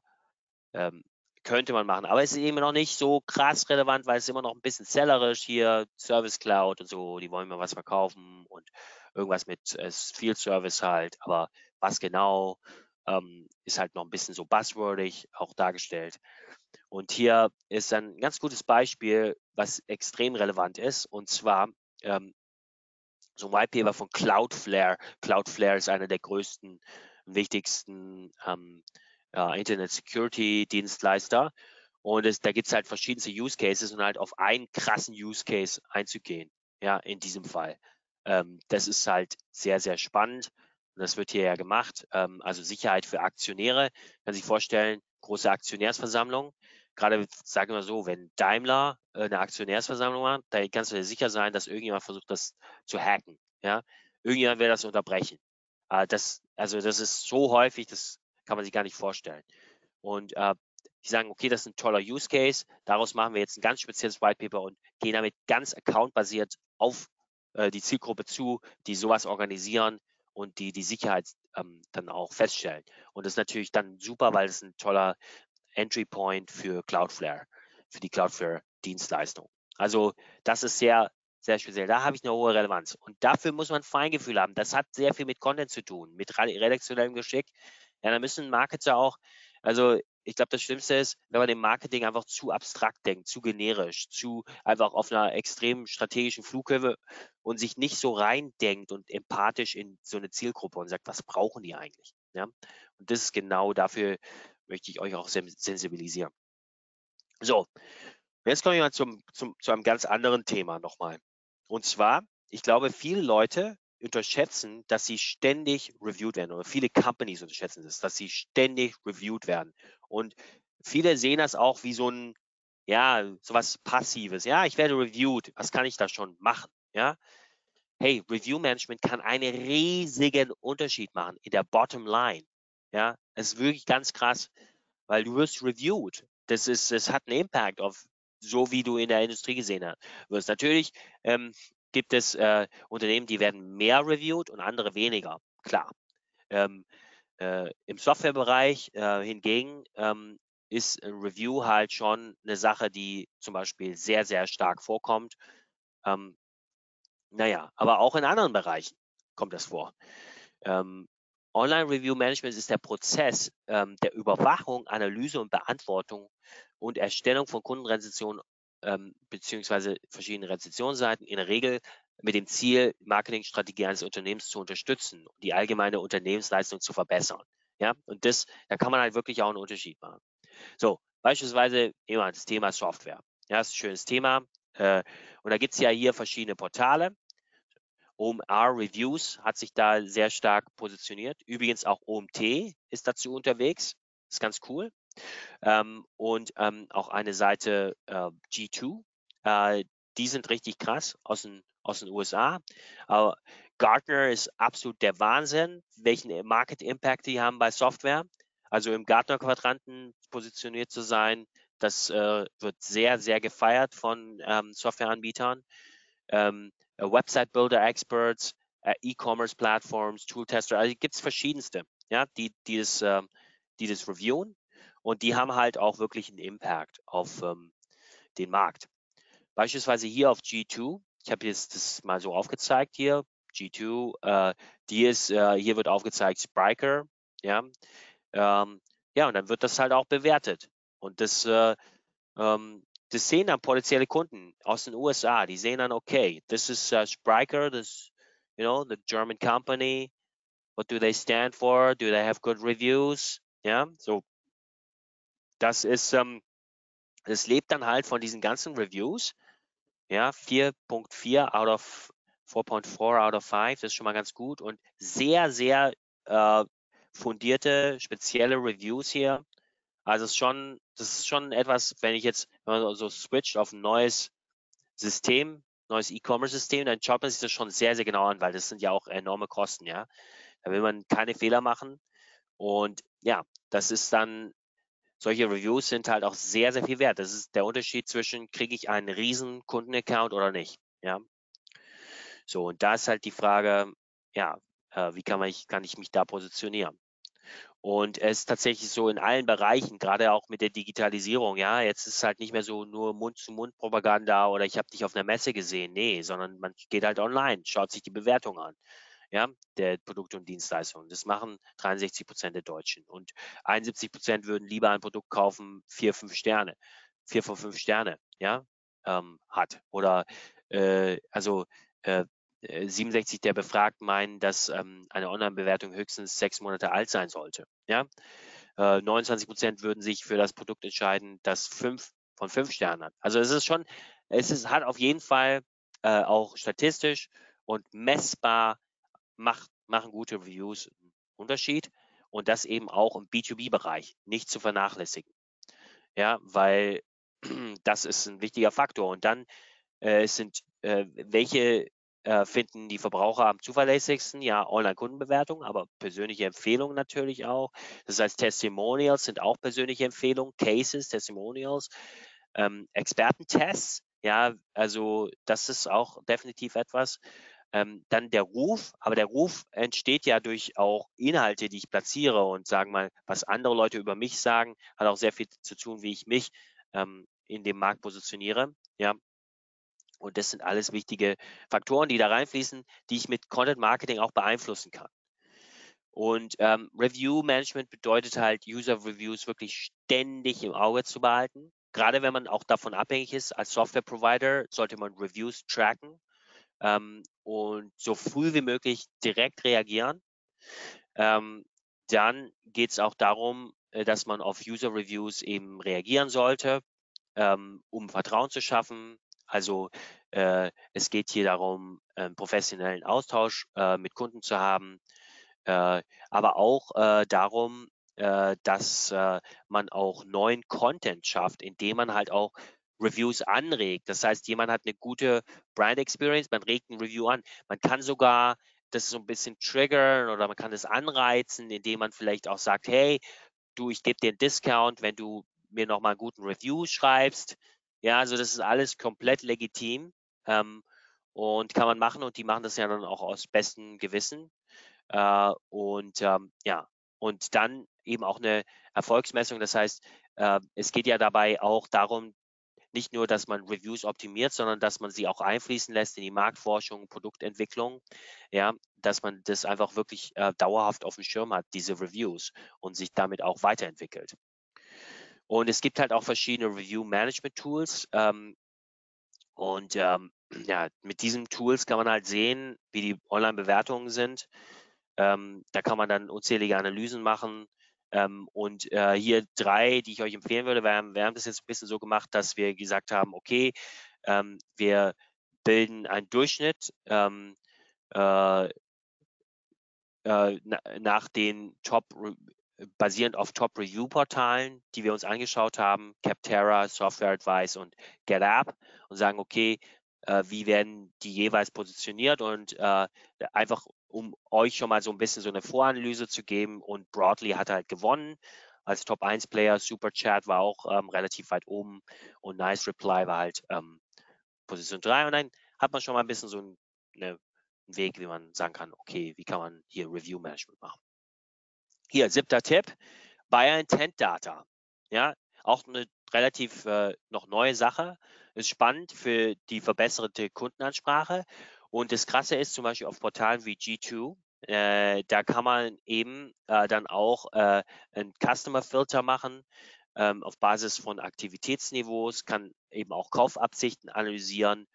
ähm, könnte man machen. Aber es ist eben noch nicht so krass relevant, weil es immer noch ein bisschen sellerisch hier, Service Cloud und so, die wollen mir was verkaufen und irgendwas mit äh, Field Service halt. Aber was genau, ähm, ist halt noch ein bisschen so buzzwordig auch dargestellt. Und hier ist ein ganz gutes Beispiel, was extrem relevant ist. Und zwar ähm, so ein White Paper von Cloudflare. Cloudflare ist einer der größten, wichtigsten ähm, äh, Internet Security Dienstleister. Und es, da gibt es halt verschiedenste Use Cases und halt auf einen krassen Use Case einzugehen. Ja, in diesem Fall. Ähm, das ist halt sehr, sehr spannend. Und das wird hier ja gemacht. Ähm, also Sicherheit für Aktionäre. Kann sich vorstellen, große Aktionärsversammlung. Gerade sagen wir so, wenn Daimler äh, eine Aktionärsversammlung macht, da kannst du dir sicher sein, dass irgendjemand versucht, das zu hacken. Ja, irgendjemand will das unterbrechen. Äh, das, also das ist so häufig, das kann man sich gar nicht vorstellen. Und äh, die sagen, okay, das ist ein toller Use Case, daraus machen wir jetzt ein ganz spezielles White Paper und gehen damit ganz accountbasiert auf äh, die Zielgruppe zu, die sowas organisieren und die die Sicherheit ähm, dann auch feststellen. Und das ist natürlich dann super, weil es ein toller Entry Point für Cloudflare, für die Cloudflare Dienstleistung. Also das ist sehr, sehr speziell. Da habe ich eine hohe Relevanz. Und dafür muss man Feingefühl haben. Das hat sehr viel mit Content zu tun, mit redaktionellem Geschick, ja, da müssen Marketer auch, also ich glaube, das Schlimmste ist, wenn man im Marketing einfach zu abstrakt denkt, zu generisch, zu einfach auf einer extrem strategischen Flughöhe und sich nicht so reindenkt und empathisch in so eine Zielgruppe und sagt, was brauchen die eigentlich? Ja? Und das ist genau dafür, möchte ich euch auch sensibilisieren. So, jetzt komme ich mal zum, zum, zu einem ganz anderen Thema nochmal. Und zwar, ich glaube, viele Leute unterschätzen, dass sie ständig reviewed werden oder viele Companies unterschätzen das, dass sie ständig reviewed werden. Und viele sehen das auch wie so ein, ja, sowas Passives. Ja, ich werde reviewed. Was kann ich da schon machen? Ja. Hey, Review Management kann einen riesigen Unterschied machen in der Bottom Line. Ja, es ist wirklich ganz krass, weil du wirst reviewed. Das ist, es hat einen Impact auf so wie du in der Industrie gesehen wirst. Natürlich ähm, gibt es äh, Unternehmen, die werden mehr reviewed und andere weniger. Klar. Ähm, äh, Im Softwarebereich äh, hingegen ähm, ist ein Review halt schon eine Sache, die zum Beispiel sehr, sehr stark vorkommt. Ähm, naja, aber auch in anderen Bereichen kommt das vor. Ähm, Online-Review-Management ist der Prozess ähm, der Überwachung, Analyse und Beantwortung und Erstellung von Kundenrezensionen ähm, beziehungsweise verschiedene Rezessionsseiten in der Regel mit dem Ziel, Marketingstrategie eines Unternehmens zu unterstützen und die allgemeine Unternehmensleistung zu verbessern. Ja, und das, da kann man halt wirklich auch einen Unterschied machen. So, beispielsweise immer das Thema Software. Ja, das ist ein schönes Thema. Äh, und da gibt es ja hier verschiedene Portale. OMR Reviews hat sich da sehr stark positioniert. Übrigens auch OMT ist dazu unterwegs. Ist ganz cool. Ähm, und ähm, auch eine Seite äh, G2. Äh, die sind richtig krass aus den, aus den USA. Aber Gartner ist absolut der Wahnsinn, welchen Market Impact die haben bei Software. Also im Gartner-Quadranten positioniert zu sein, das äh, wird sehr, sehr gefeiert von ähm, Softwareanbietern. Ähm, äh, Website Builder Experts, äh, E-Commerce Plattforms, Tool Tester, also gibt es verschiedenste, ja, die, die, das, äh, die das reviewen und die haben halt auch wirklich einen Impact auf ähm, den Markt. Beispielsweise hier auf G2, ich habe jetzt das mal so aufgezeigt hier, G2, äh, die ist, äh, hier wird aufgezeigt Spriker, ja, ähm, ja, und dann wird das halt auch bewertet. Und das, äh, ähm, das sehen dann potenzielle Kunden aus den USA. Die sehen dann, okay, this is uh, Spriker, this, you know, the German company. What do they stand for? Do they have good reviews? Ja, so. Das ist, ähm, das lebt dann halt von diesen ganzen Reviews. Ja, 4.4 out of 4.4 out of 5, das ist schon mal ganz gut und sehr, sehr äh, fundierte, spezielle Reviews hier. Also es ist schon, das ist schon etwas, wenn ich jetzt, wenn man so switcht auf ein neues System, neues E-Commerce-System, dann schaut man sich das schon sehr, sehr genau an, weil das sind ja auch enorme Kosten, ja. Da will man keine Fehler machen. Und ja, das ist dann, solche Reviews sind halt auch sehr, sehr viel wert. Das ist der Unterschied zwischen, kriege ich einen riesen Kundenaccount oder nicht, ja. So, und da ist halt die Frage, ja, äh, wie kann, man, kann ich mich da positionieren? Und es ist tatsächlich so in allen Bereichen, gerade auch mit der Digitalisierung, ja, jetzt ist es halt nicht mehr so nur Mund-zu-Mund-Propaganda oder ich habe dich auf einer Messe gesehen, nee, sondern man geht halt online, schaut sich die Bewertung an, ja, der Produkte und Dienstleistungen. Das machen 63 Prozent der Deutschen und 71 Prozent würden lieber ein Produkt kaufen, vier, fünf Sterne, vier von fünf Sterne, ja, ähm, hat. Oder äh, also äh, 67 der Befragten meinen, dass ähm, eine Online-Bewertung höchstens sechs Monate alt sein sollte. Ja? Äh, 29 Prozent würden sich für das Produkt entscheiden, das fünf von fünf Sternen hat. Also es ist schon, es ist, hat auf jeden Fall äh, auch statistisch und messbar macht, machen gute Reviews einen Unterschied und das eben auch im B2B-Bereich nicht zu vernachlässigen. Ja, weil das ist ein wichtiger Faktor. Und dann äh, sind, äh, welche äh, finden die Verbraucher am zuverlässigsten? Ja, Online-Kundenbewertung, aber persönliche Empfehlungen natürlich auch. Das heißt, Testimonials sind auch persönliche Empfehlungen, Cases, Testimonials, ähm, Expertentests. Ja, also das ist auch definitiv etwas. Ähm, dann der Ruf, aber der Ruf entsteht ja durch auch Inhalte, die ich platziere und sagen mal, was andere Leute über mich sagen, hat auch sehr viel zu tun, wie ich mich ähm, in dem Markt positioniere. Ja, und das sind alles wichtige Faktoren, die da reinfließen, die ich mit Content Marketing auch beeinflussen kann. Und ähm, Review Management bedeutet halt, User Reviews wirklich ständig im Auge zu behalten. Gerade wenn man auch davon abhängig ist, als Software Provider sollte man Reviews tracken ähm, und so früh wie möglich direkt reagieren. Ähm, dann geht es auch darum, äh, dass man auf User Reviews eben reagieren sollte, ähm, um Vertrauen zu schaffen, also äh, es geht hier darum, einen professionellen Austausch äh, mit Kunden zu haben, äh, aber auch äh, darum, äh, dass äh, man auch neuen Content schafft, indem man halt auch Reviews anregt. Das heißt, jemand hat eine gute Brand Experience, man regt ein Review an. Man kann sogar das so ein bisschen triggern oder man kann das anreizen, indem man vielleicht auch sagt, hey, du, ich gebe dir einen Discount, wenn du mir nochmal einen guten Review schreibst. Ja, also das ist alles komplett legitim ähm, und kann man machen und die machen das ja dann auch aus bestem Gewissen. Äh, und ähm, ja, und dann eben auch eine Erfolgsmessung. Das heißt, äh, es geht ja dabei auch darum, nicht nur, dass man Reviews optimiert, sondern dass man sie auch einfließen lässt in die Marktforschung, Produktentwicklung, ja, dass man das einfach wirklich äh, dauerhaft auf dem Schirm hat, diese Reviews und sich damit auch weiterentwickelt. Und es gibt halt auch verschiedene Review-Management-Tools. Ähm, und ähm, ja, mit diesen Tools kann man halt sehen, wie die Online-Bewertungen sind. Ähm, da kann man dann unzählige Analysen machen. Ähm, und äh, hier drei, die ich euch empfehlen würde, wir haben, wir haben das jetzt ein bisschen so gemacht, dass wir gesagt haben, okay, ähm, wir bilden einen Durchschnitt ähm, äh, äh, nach den Top, basierend auf Top-Review-Portalen, die wir uns angeschaut haben, Capterra, Software Advice und GetApp und sagen, okay, äh, wie werden die jeweils positioniert? Und äh, einfach um euch schon mal so ein bisschen so eine Voranalyse zu geben und Broadly hat halt gewonnen. Als Top 1 Player, Super Chat war auch ähm, relativ weit oben und Nice Reply war halt ähm, Position 3 und dann hat man schon mal ein bisschen so eine, einen Weg, wie man sagen kann, okay, wie kann man hier Review Management machen. Hier, siebter Tipp, Buyer Intent Data. Ja, auch eine relativ äh, noch neue Sache. Ist spannend für die verbesserte Kundenansprache. Und das Krasse ist zum Beispiel auf Portalen wie G2, äh, da kann man eben äh, dann auch äh, einen Customer Filter machen ähm, auf Basis von Aktivitätsniveaus, kann eben auch Kaufabsichten analysieren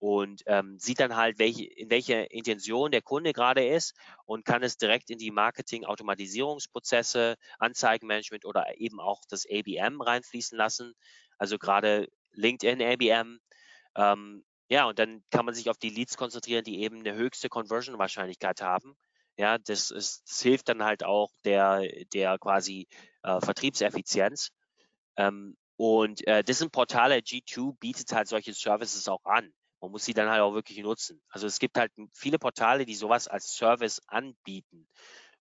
und ähm, sieht dann halt, welche, in welcher Intention der Kunde gerade ist und kann es direkt in die Marketing-Automatisierungsprozesse, Anzeigenmanagement oder eben auch das ABM reinfließen lassen. Also gerade LinkedIn ABM. Ähm, ja, und dann kann man sich auf die Leads konzentrieren, die eben eine höchste Conversion-Wahrscheinlichkeit haben. Ja, das, ist, das hilft dann halt auch der, der quasi äh, Vertriebseffizienz. Ähm, und äh, das sind Portale, G2 bietet halt solche Services auch an. Man muss sie dann halt auch wirklich nutzen. Also es gibt halt viele Portale, die sowas als Service anbieten.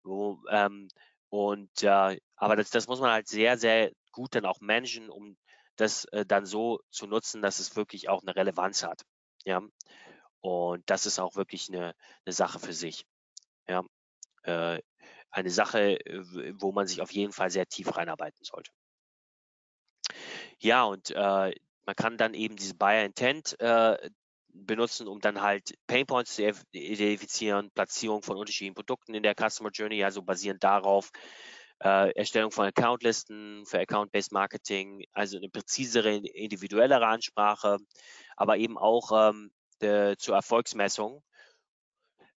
Wo, ähm, und äh, aber das, das muss man halt sehr, sehr gut dann auch managen, um das äh, dann so zu nutzen, dass es wirklich auch eine Relevanz hat. Ja. Und das ist auch wirklich eine, eine Sache für sich. Ja. Äh, eine Sache, wo man sich auf jeden Fall sehr tief reinarbeiten sollte. Ja, und äh, man kann dann eben diese Buyer Intent äh, benutzen, um dann halt Painpoints zu identifizieren, Platzierung von unterschiedlichen Produkten in der Customer Journey, also basierend darauf äh, Erstellung von Accountlisten für Account-Based Marketing, also eine präzisere, individuellere Ansprache, aber eben auch ähm, de, zur Erfolgsmessung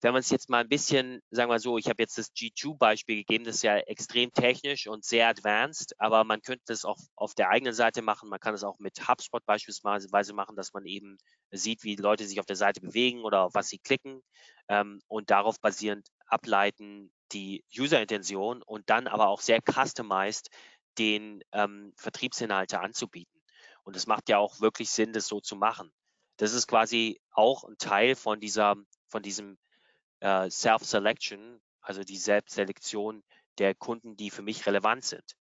wenn man es jetzt mal ein bisschen, sagen wir so, ich habe jetzt das G2-Beispiel gegeben, das ist ja extrem technisch und sehr advanced, aber man könnte das auch auf der eigenen Seite machen. Man kann es auch mit HubSpot beispielsweise machen, dass man eben sieht, wie Leute sich auf der Seite bewegen oder auf was sie klicken ähm, und darauf basierend ableiten die User-Intention und dann aber auch sehr customized den ähm, Vertriebsinhalte anzubieten. Und es macht ja auch wirklich Sinn, das so zu machen. Das ist quasi auch ein Teil von dieser, von diesem äh, Self-Selection, also die Selbstselektion der Kunden, die für mich relevant sind.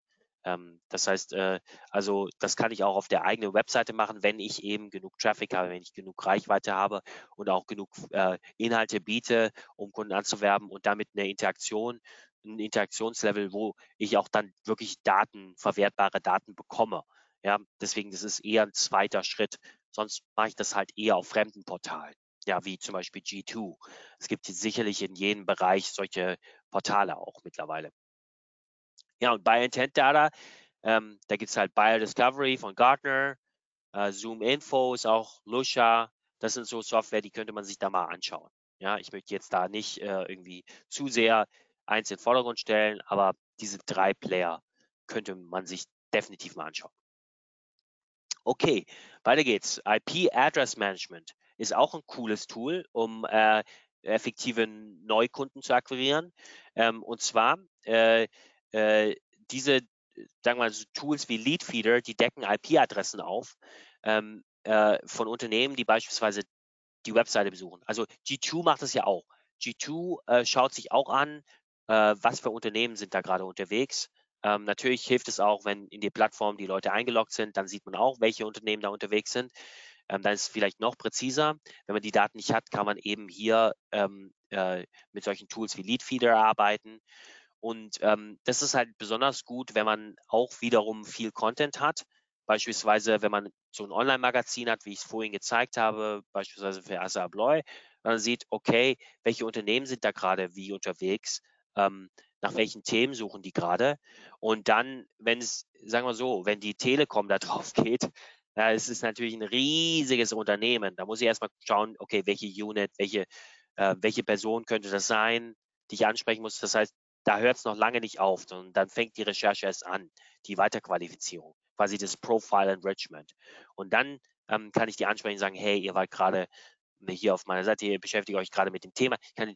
Ähm, das heißt, äh, also das kann ich auch auf der eigenen Webseite machen, wenn ich eben genug Traffic habe, wenn ich genug Reichweite habe und auch genug äh, Inhalte biete, um Kunden anzuwerben und damit eine Interaktion, ein Interaktionslevel, wo ich auch dann wirklich Daten, verwertbare Daten bekomme. Ja, deswegen, das ist eher ein zweiter Schritt. Sonst mache ich das halt eher auf fremden Portalen ja, wie zum Beispiel G2. Es gibt sicherlich in jedem Bereich solche Portale auch mittlerweile. Ja, und bei Intent Data, ähm, da gibt es halt Buyer Discovery von Gartner, äh, Zoom Info ist auch Lusha. Das sind so Software, die könnte man sich da mal anschauen. Ja, ich möchte jetzt da nicht äh, irgendwie zu sehr eins in den Vordergrund stellen, aber diese drei Player könnte man sich definitiv mal anschauen. Okay, weiter geht's. IP Address Management ist auch ein cooles Tool, um äh, effektive Neukunden zu akquirieren. Ähm, und zwar äh, äh, diese, sagen wir mal, so Tools wie Leadfeeder, die decken IP-Adressen auf ähm, äh, von Unternehmen, die beispielsweise die Webseite besuchen. Also G2 macht das ja auch. G2 äh, schaut sich auch an, äh, was für Unternehmen sind da gerade unterwegs. Ähm, natürlich hilft es auch, wenn in die Plattform die Leute eingeloggt sind, dann sieht man auch, welche Unternehmen da unterwegs sind. Ähm, dann ist es vielleicht noch präziser. Wenn man die Daten nicht hat, kann man eben hier ähm, äh, mit solchen Tools wie Leadfeeder arbeiten. Und ähm, das ist halt besonders gut, wenn man auch wiederum viel Content hat. Beispielsweise, wenn man so ein Online-Magazin hat, wie ich es vorhin gezeigt habe, beispielsweise für Asa Abloy, dann sieht, okay, welche Unternehmen sind da gerade wie unterwegs, ähm, nach welchen Themen suchen die gerade. Und dann, wenn es, sagen wir so, wenn die Telekom da drauf geht, ja, es ist natürlich ein riesiges Unternehmen. Da muss ich erstmal schauen, okay, welche Unit, welche, äh, welche Person könnte das sein? die ich ansprechen muss. Das heißt, da hört es noch lange nicht auf, sondern dann fängt die Recherche erst an, die Weiterqualifizierung, quasi das Profile Enrichment. Und dann ähm, kann ich die ansprechen und sagen, hey, ihr wart gerade hier auf meiner Seite, ihr beschäftigt euch gerade mit dem Thema. Kann,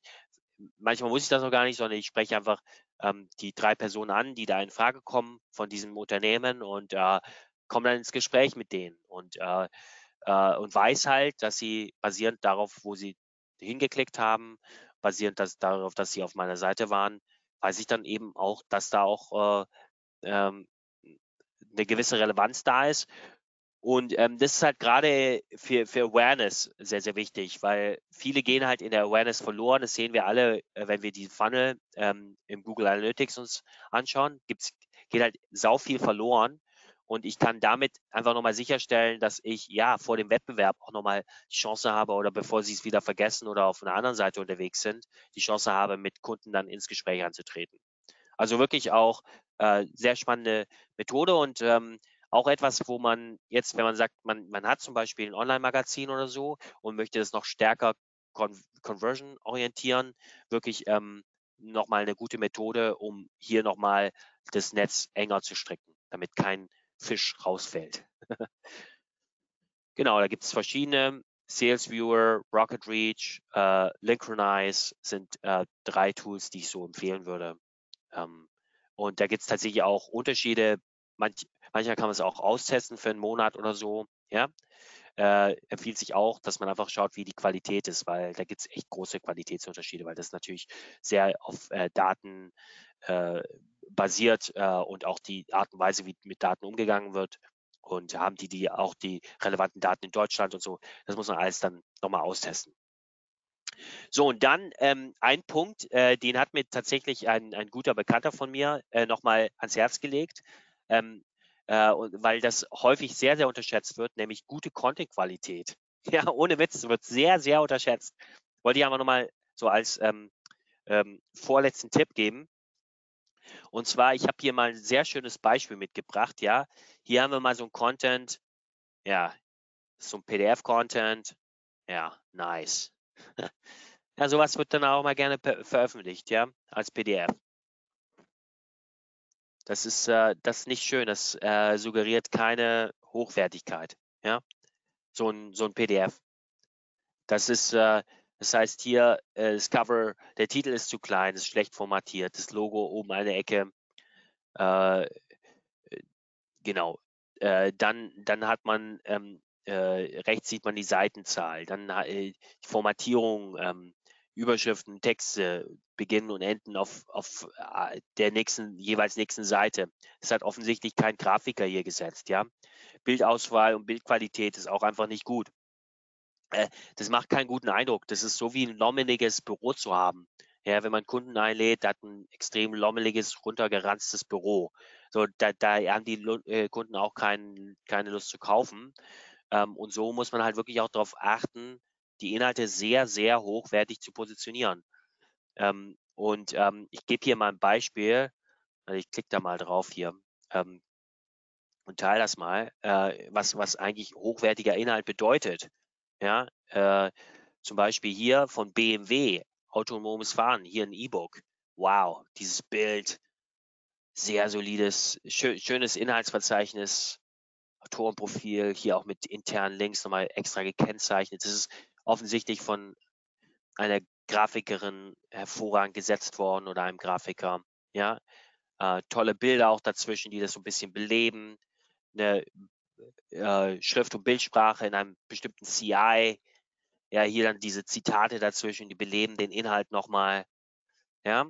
manchmal muss ich das noch gar nicht, sondern ich spreche einfach ähm, die drei Personen an, die da in Frage kommen von diesem Unternehmen und äh, komme dann ins Gespräch mit denen und, äh, äh, und weiß halt, dass sie basierend darauf, wo sie hingeklickt haben, basierend das, darauf, dass sie auf meiner Seite waren, weiß ich dann eben auch, dass da auch äh, ähm, eine gewisse Relevanz da ist und ähm, das ist halt gerade für, für Awareness sehr, sehr wichtig, weil viele gehen halt in der Awareness verloren. Das sehen wir alle, äh, wenn wir die Funnel ähm, im Google Analytics uns anschauen. Gibt's, geht halt sau viel verloren. Und ich kann damit einfach nochmal sicherstellen, dass ich ja vor dem Wettbewerb auch nochmal die Chance habe oder bevor sie es wieder vergessen oder auf einer anderen Seite unterwegs sind, die Chance habe, mit Kunden dann ins Gespräch anzutreten. Also wirklich auch äh, sehr spannende Methode und ähm, auch etwas, wo man jetzt, wenn man sagt, man, man hat zum Beispiel ein Online-Magazin oder so und möchte es noch stärker Con Conversion orientieren, wirklich ähm, nochmal eine gute Methode, um hier nochmal das Netz enger zu stricken, damit kein Fisch rausfällt. genau, da gibt es verschiedene. Sales Viewer, Rocket Reach, äh, Linchronize sind äh, drei Tools, die ich so empfehlen würde. Ähm, und da gibt es tatsächlich auch Unterschiede. Manch, Manchmal kann man es auch austesten für einen Monat oder so. Ja, äh, empfiehlt sich auch, dass man einfach schaut, wie die Qualität ist, weil da gibt es echt große Qualitätsunterschiede, weil das natürlich sehr auf äh, Daten äh, basiert äh, und auch die Art und Weise, wie mit Daten umgegangen wird. Und haben die, die auch die relevanten Daten in Deutschland und so. Das muss man alles dann nochmal austesten. So, und dann ähm, ein Punkt, äh, den hat mir tatsächlich ein, ein guter Bekannter von mir äh, nochmal ans Herz gelegt. Ähm, äh, weil das häufig sehr, sehr unterschätzt wird, nämlich gute Content-Qualität. Ja, ohne Witz, wird sehr, sehr unterschätzt. Wollte ich aber nochmal so als ähm, ähm, vorletzten Tipp geben. Und zwar, ich habe hier mal ein sehr schönes Beispiel mitgebracht. Ja, hier haben wir mal so ein Content. Ja, so ein PDF-Content. Ja, nice. ja, sowas wird dann auch mal gerne veröffentlicht, ja, als PDF. Das ist, äh, das ist nicht schön. Das äh, suggeriert keine Hochwertigkeit. Ja, so ein, so ein PDF. Das ist, äh, das heißt hier, äh, das Cover, der Titel ist zu klein, ist schlecht formatiert, das Logo oben eine Ecke. Äh, genau. Äh, dann, dann hat man ähm, rechts sieht man die Seitenzahl, dann die Formatierung ähm, Überschriften, Texte beginnen und enden auf, auf äh, der nächsten, jeweils nächsten Seite. Es hat offensichtlich kein Grafiker hier gesetzt, ja. Bildauswahl und Bildqualität ist auch einfach nicht gut. Äh, das macht keinen guten Eindruck. Das ist so wie ein lommeliges Büro zu haben. Ja, wenn man Kunden einlädt, hat ein extrem lommeliges, runtergeranztes Büro. So, da, da haben die äh, Kunden auch kein, keine Lust zu kaufen. Ähm, und so muss man halt wirklich auch darauf achten, die Inhalte sehr, sehr hochwertig zu positionieren. Ähm, und ähm, ich gebe hier mal ein Beispiel. Also ich klicke da mal drauf hier und teile das mal, äh, was, was eigentlich hochwertiger Inhalt bedeutet. Ja, äh, zum Beispiel hier von BMW, autonomes Fahren, hier ein E-Book. Wow, dieses Bild, sehr solides, schön, schönes Inhaltsverzeichnis, Autorenprofil, hier auch mit internen Links nochmal extra gekennzeichnet. Das ist offensichtlich von einer Grafikerin hervorragend gesetzt worden oder einem Grafiker. Ja, äh, tolle Bilder auch dazwischen, die das so ein bisschen beleben. Eine äh, Schrift- und Bildsprache in einem bestimmten CI. Ja, hier dann diese Zitate dazwischen, die beleben den Inhalt nochmal. Ja,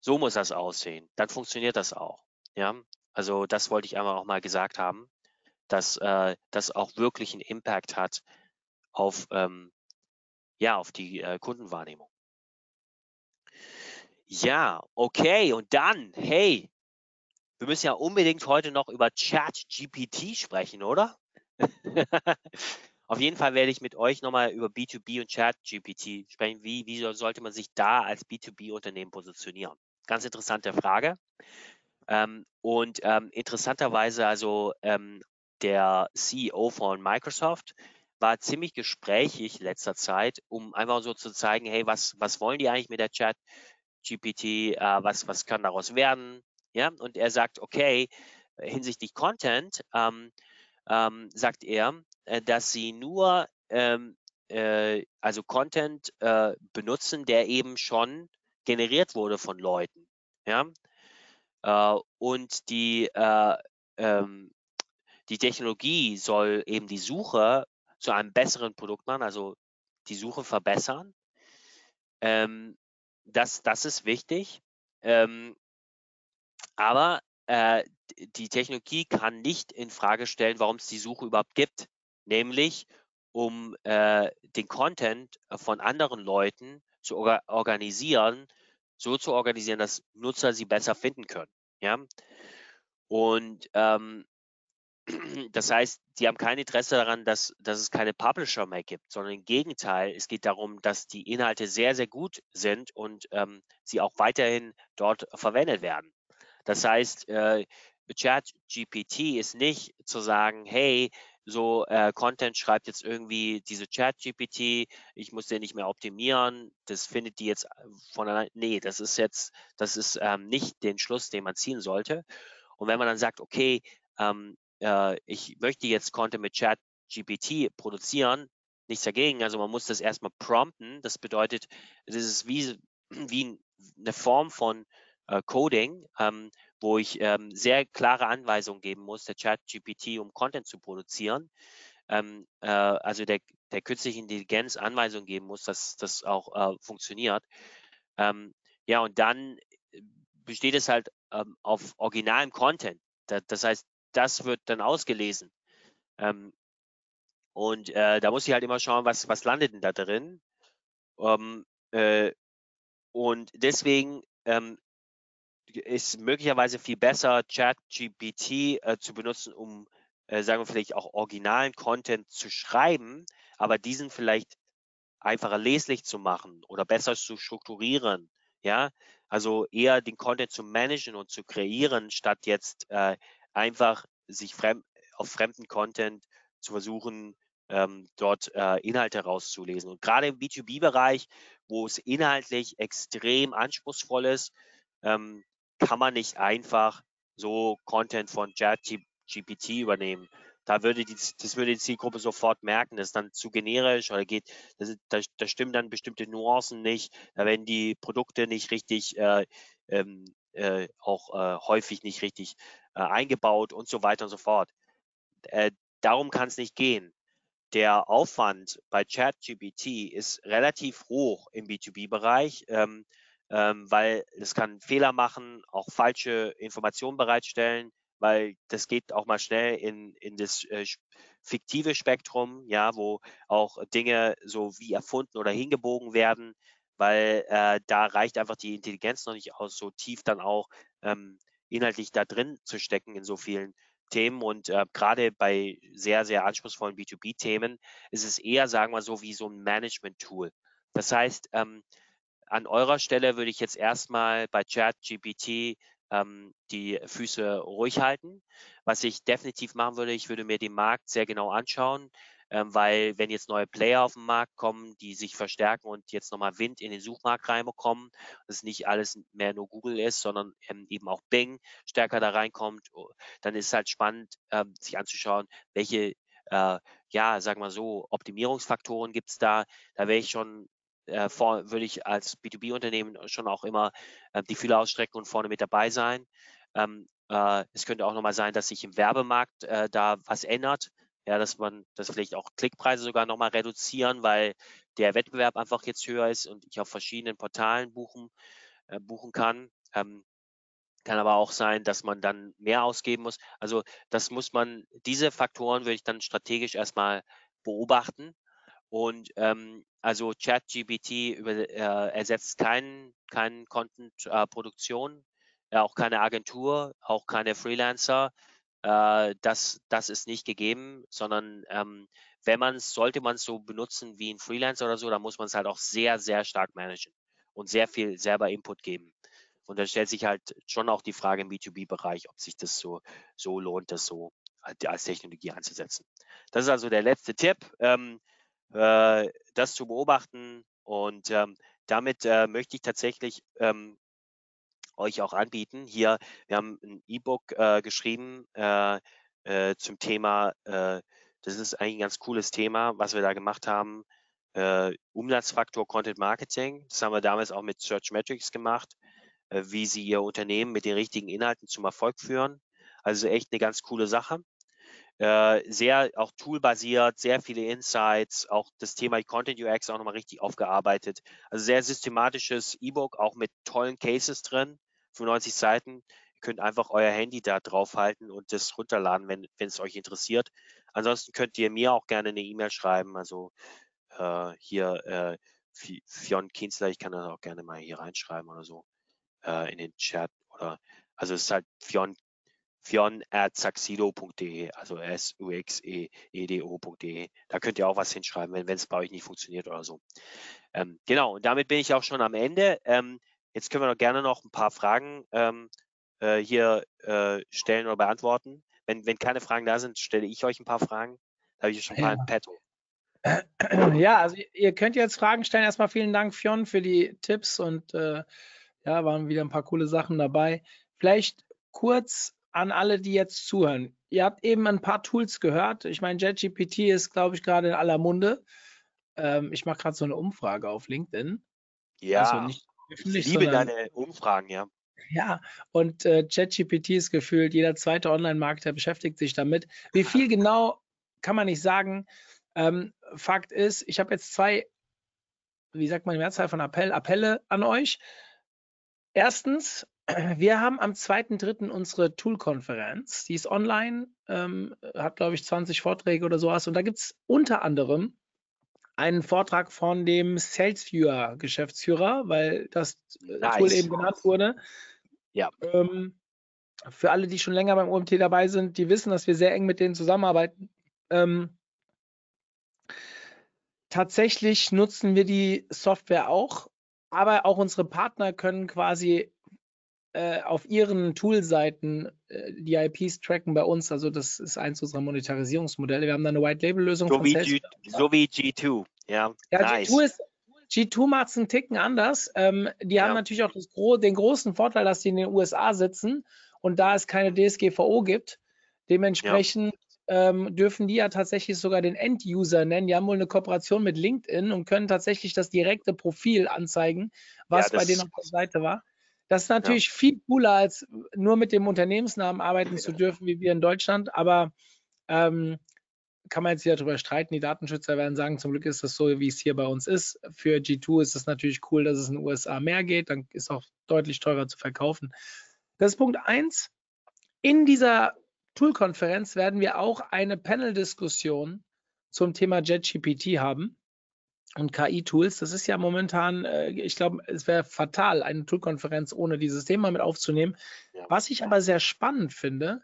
so muss das aussehen. Dann funktioniert das auch. Ja, also das wollte ich einfach auch mal gesagt haben, dass äh, das auch wirklich einen Impact hat auf ähm, ja, auf die äh, Kundenwahrnehmung. Ja, okay. Und dann, hey, wir müssen ja unbedingt heute noch über ChatGPT sprechen, oder? Auf jeden Fall werde ich mit euch nochmal über B2B und ChatGPT sprechen. Wie, wie sollte man sich da als B2B-Unternehmen positionieren? Ganz interessante Frage. Ähm, und ähm, interessanterweise, also ähm, der CEO von Microsoft war ziemlich gesprächig letzter Zeit, um einfach so zu zeigen, hey, was, was wollen die eigentlich mit der Chat GPT, äh, was, was kann daraus werden? Ja, und er sagt, okay, hinsichtlich Content, ähm, ähm, sagt er, äh, dass sie nur ähm, äh, also Content äh, benutzen, der eben schon generiert wurde von Leuten. Ja? Äh, und die, äh, ähm, die Technologie soll eben die Suche zu einem besseren Produkt machen, also die Suche verbessern. Ähm, das, das ist wichtig. Ähm, aber äh, die Technologie kann nicht in Frage stellen, warum es die Suche überhaupt gibt, nämlich um äh, den Content von anderen Leuten zu orga organisieren, so zu organisieren, dass Nutzer sie besser finden können. Ja? Und ähm, das heißt, die haben kein Interesse daran, dass, dass es keine Publisher mehr gibt, sondern im Gegenteil, es geht darum, dass die Inhalte sehr, sehr gut sind und ähm, sie auch weiterhin dort verwendet werden. Das heißt, äh, ChatGPT ist nicht zu sagen, hey, so äh, Content schreibt jetzt irgendwie diese ChatGPT, ich muss den nicht mehr optimieren, das findet die jetzt von allein. Nee, das ist jetzt, das ist ähm, nicht den Schluss, den man ziehen sollte. Und wenn man dann sagt, okay, ähm, äh, ich möchte jetzt Content mit ChatGPT produzieren, nichts dagegen. Also man muss das erstmal prompten. Das bedeutet, das ist wie, wie eine Form von äh, Coding, ähm, wo ich ähm, sehr klare Anweisungen geben muss, der Chat GPT, um Content zu produzieren. Ähm, äh, also der, der künstlichen Intelligenz Anweisungen geben muss, dass das auch äh, funktioniert. Ähm, ja, und dann äh, besteht es halt ähm, auf originalem Content. Da, das heißt, das wird dann ausgelesen. Ähm, und äh, da muss ich halt immer schauen, was, was landet denn da drin. Äh, und deswegen ähm, ist möglicherweise viel besser, ChatGPT äh, zu benutzen, um, äh, sagen wir vielleicht auch originalen Content zu schreiben, aber diesen vielleicht einfacher leslich zu machen oder besser zu strukturieren. Ja, also eher den Content zu managen und zu kreieren, statt jetzt äh, einfach sich fremd, auf fremden Content zu versuchen, ähm, dort äh, Inhalte rauszulesen. Und gerade im B2B-Bereich, wo es inhaltlich extrem anspruchsvoll ist, ähm, kann man nicht einfach so Content von ChatGPT übernehmen. Da würde die, das würde die Zielgruppe sofort merken, das ist dann zu generisch oder geht, das, da, da stimmen dann bestimmte Nuancen nicht, da werden die Produkte nicht richtig, äh, ähm, äh, auch äh, häufig nicht richtig äh, eingebaut und so weiter und so fort. Äh, darum kann es nicht gehen. Der Aufwand bei ChatGPT ist relativ hoch im B2B-Bereich. Ähm, ähm, weil es kann Fehler machen, auch falsche Informationen bereitstellen, weil das geht auch mal schnell in, in das äh, fiktive Spektrum, ja, wo auch Dinge so wie erfunden oder hingebogen werden, weil äh, da reicht einfach die Intelligenz noch nicht aus, so tief dann auch ähm, inhaltlich da drin zu stecken in so vielen Themen und äh, gerade bei sehr, sehr anspruchsvollen B2B-Themen ist es eher, sagen wir so, wie so ein Management-Tool. Das heißt, ähm, an eurer Stelle würde ich jetzt erstmal bei ChatGPT ähm, die Füße ruhig halten. Was ich definitiv machen würde, ich würde mir den Markt sehr genau anschauen, ähm, weil wenn jetzt neue Player auf den Markt kommen, die sich verstärken und jetzt nochmal Wind in den Suchmarkt reinbekommen, dass nicht alles mehr nur Google ist, sondern ähm, eben auch Bing stärker da reinkommt, dann ist es halt spannend, ähm, sich anzuschauen, welche äh, ja, sagen wir so, Optimierungsfaktoren gibt es da. Da wäre ich schon äh, vor, würde ich als B2B-Unternehmen schon auch immer äh, die Fühler ausstrecken und vorne mit dabei sein. Ähm, äh, es könnte auch nochmal sein, dass sich im Werbemarkt äh, da was ändert. Ja, dass man das vielleicht auch Klickpreise sogar nochmal reduzieren, weil der Wettbewerb einfach jetzt höher ist und ich auf verschiedenen Portalen buchen, äh, buchen kann. Ähm, kann aber auch sein, dass man dann mehr ausgeben muss. Also das muss man, diese Faktoren würde ich dann strategisch erstmal beobachten und ähm, also ChatGPT äh, ersetzt keinen kein Content-Produktion, äh, auch keine Agentur, auch keine Freelancer. Äh, das, das ist nicht gegeben, sondern ähm, wenn man es, sollte man es so benutzen wie ein Freelancer oder so, dann muss man es halt auch sehr, sehr stark managen und sehr viel selber Input geben. Und da stellt sich halt schon auch die Frage im B2B-Bereich, ob sich das so, so lohnt, das so als Technologie einzusetzen. Das ist also der letzte Tipp. Ähm, äh, das zu beobachten und ähm, damit äh, möchte ich tatsächlich ähm, euch auch anbieten. Hier, wir haben ein E-Book äh, geschrieben äh, äh, zum Thema, das ist eigentlich ein ganz cooles Thema, was wir da gemacht haben. Umsatzfaktor Content Marketing. Das haben wir damals auch mit Search Metrics gemacht, wie sie ihr Unternehmen mit den richtigen Inhalten zum Erfolg führen. Also echt eine ganz coole Sache. Äh, sehr auch toolbasiert, sehr viele Insights, auch das Thema Content UX auch nochmal richtig aufgearbeitet. Also sehr systematisches E-Book, auch mit tollen Cases drin, 95 Seiten. Ihr könnt einfach euer Handy da draufhalten und das runterladen, wenn, wenn es euch interessiert. Ansonsten könnt ihr mir auch gerne eine E-Mail schreiben. Also äh, hier äh, Fionn Kienzler, ich kann das auch gerne mal hier reinschreiben oder so äh, in den Chat. Oder also es ist halt Fionn fion.saxido.de, also S-U-X-E-E-D-O.de. Da könnt ihr auch was hinschreiben, wenn es bei euch nicht funktioniert oder so. Ähm, genau, und damit bin ich auch schon am Ende. Ähm, jetzt können wir doch gerne noch ein paar Fragen ähm, äh, hier äh, stellen oder beantworten. Wenn, wenn keine Fragen da sind, stelle ich euch ein paar Fragen. Da habe ich schon ein paar ja. Petto. Ja, also ihr könnt jetzt Fragen stellen. Erstmal vielen Dank, Fionn, für die Tipps und äh, ja, waren wieder ein paar coole Sachen dabei. Vielleicht kurz an alle, die jetzt zuhören. Ihr habt eben ein paar Tools gehört. Ich meine, JetGPT ist, glaube ich, gerade in aller Munde. Ähm, ich mache gerade so eine Umfrage auf LinkedIn. Ja, also nicht ich liebe sondern, deine Umfragen, ja. Ja, und äh, ChatGPT ist gefühlt, jeder zweite Online-Marketer beschäftigt sich damit. Wie viel genau, kann man nicht sagen. Ähm, Fakt ist, ich habe jetzt zwei, wie sagt man die Mehrzahl von Appell, Appelle an euch. Erstens, wir haben am 2.3. unsere Tool-Konferenz. Die ist online, ähm, hat, glaube ich, 20 Vorträge oder sowas. Und da gibt es unter anderem einen Vortrag von dem SalesViewer-Geschäftsführer, weil das äh, nice. Tool eben genannt wurde. Ja. Ähm, für alle, die schon länger beim OMT dabei sind, die wissen, dass wir sehr eng mit denen zusammenarbeiten. Ähm, tatsächlich nutzen wir die Software auch, aber auch unsere Partner können quasi äh, auf ihren Toolseiten äh, die IPs tracken bei uns. Also das ist eins unserer Monetarisierungsmodelle. Wir haben da eine White-Label-Lösung so, G, so wie G2. Ja, ja nice. G2 ist G2 macht es einen Ticken anders. Ähm, die ja. haben natürlich auch Gro den großen Vorteil, dass sie in den USA sitzen und da es keine DSGVO gibt. Dementsprechend ja. ähm, dürfen die ja tatsächlich sogar den End-User nennen. Die haben wohl eine Kooperation mit LinkedIn und können tatsächlich das direkte Profil anzeigen, was ja, bei denen auf der Seite war. Das ist natürlich ja. viel cooler, als nur mit dem Unternehmensnamen arbeiten zu dürfen, wie wir in Deutschland. Aber ähm, kann man jetzt hier darüber streiten. Die Datenschützer werden sagen, zum Glück ist das so, wie es hier bei uns ist. Für G2 ist es natürlich cool, dass es in den USA mehr geht. Dann ist es auch deutlich teurer zu verkaufen. Das ist Punkt eins. In dieser Tool-Konferenz werden wir auch eine Panel-Diskussion zum Thema JetGPT haben und KI-Tools. Das ist ja momentan, äh, ich glaube, es wäre fatal, eine Tool-Konferenz ohne dieses Thema mit aufzunehmen. Ja. Was ich aber sehr spannend finde,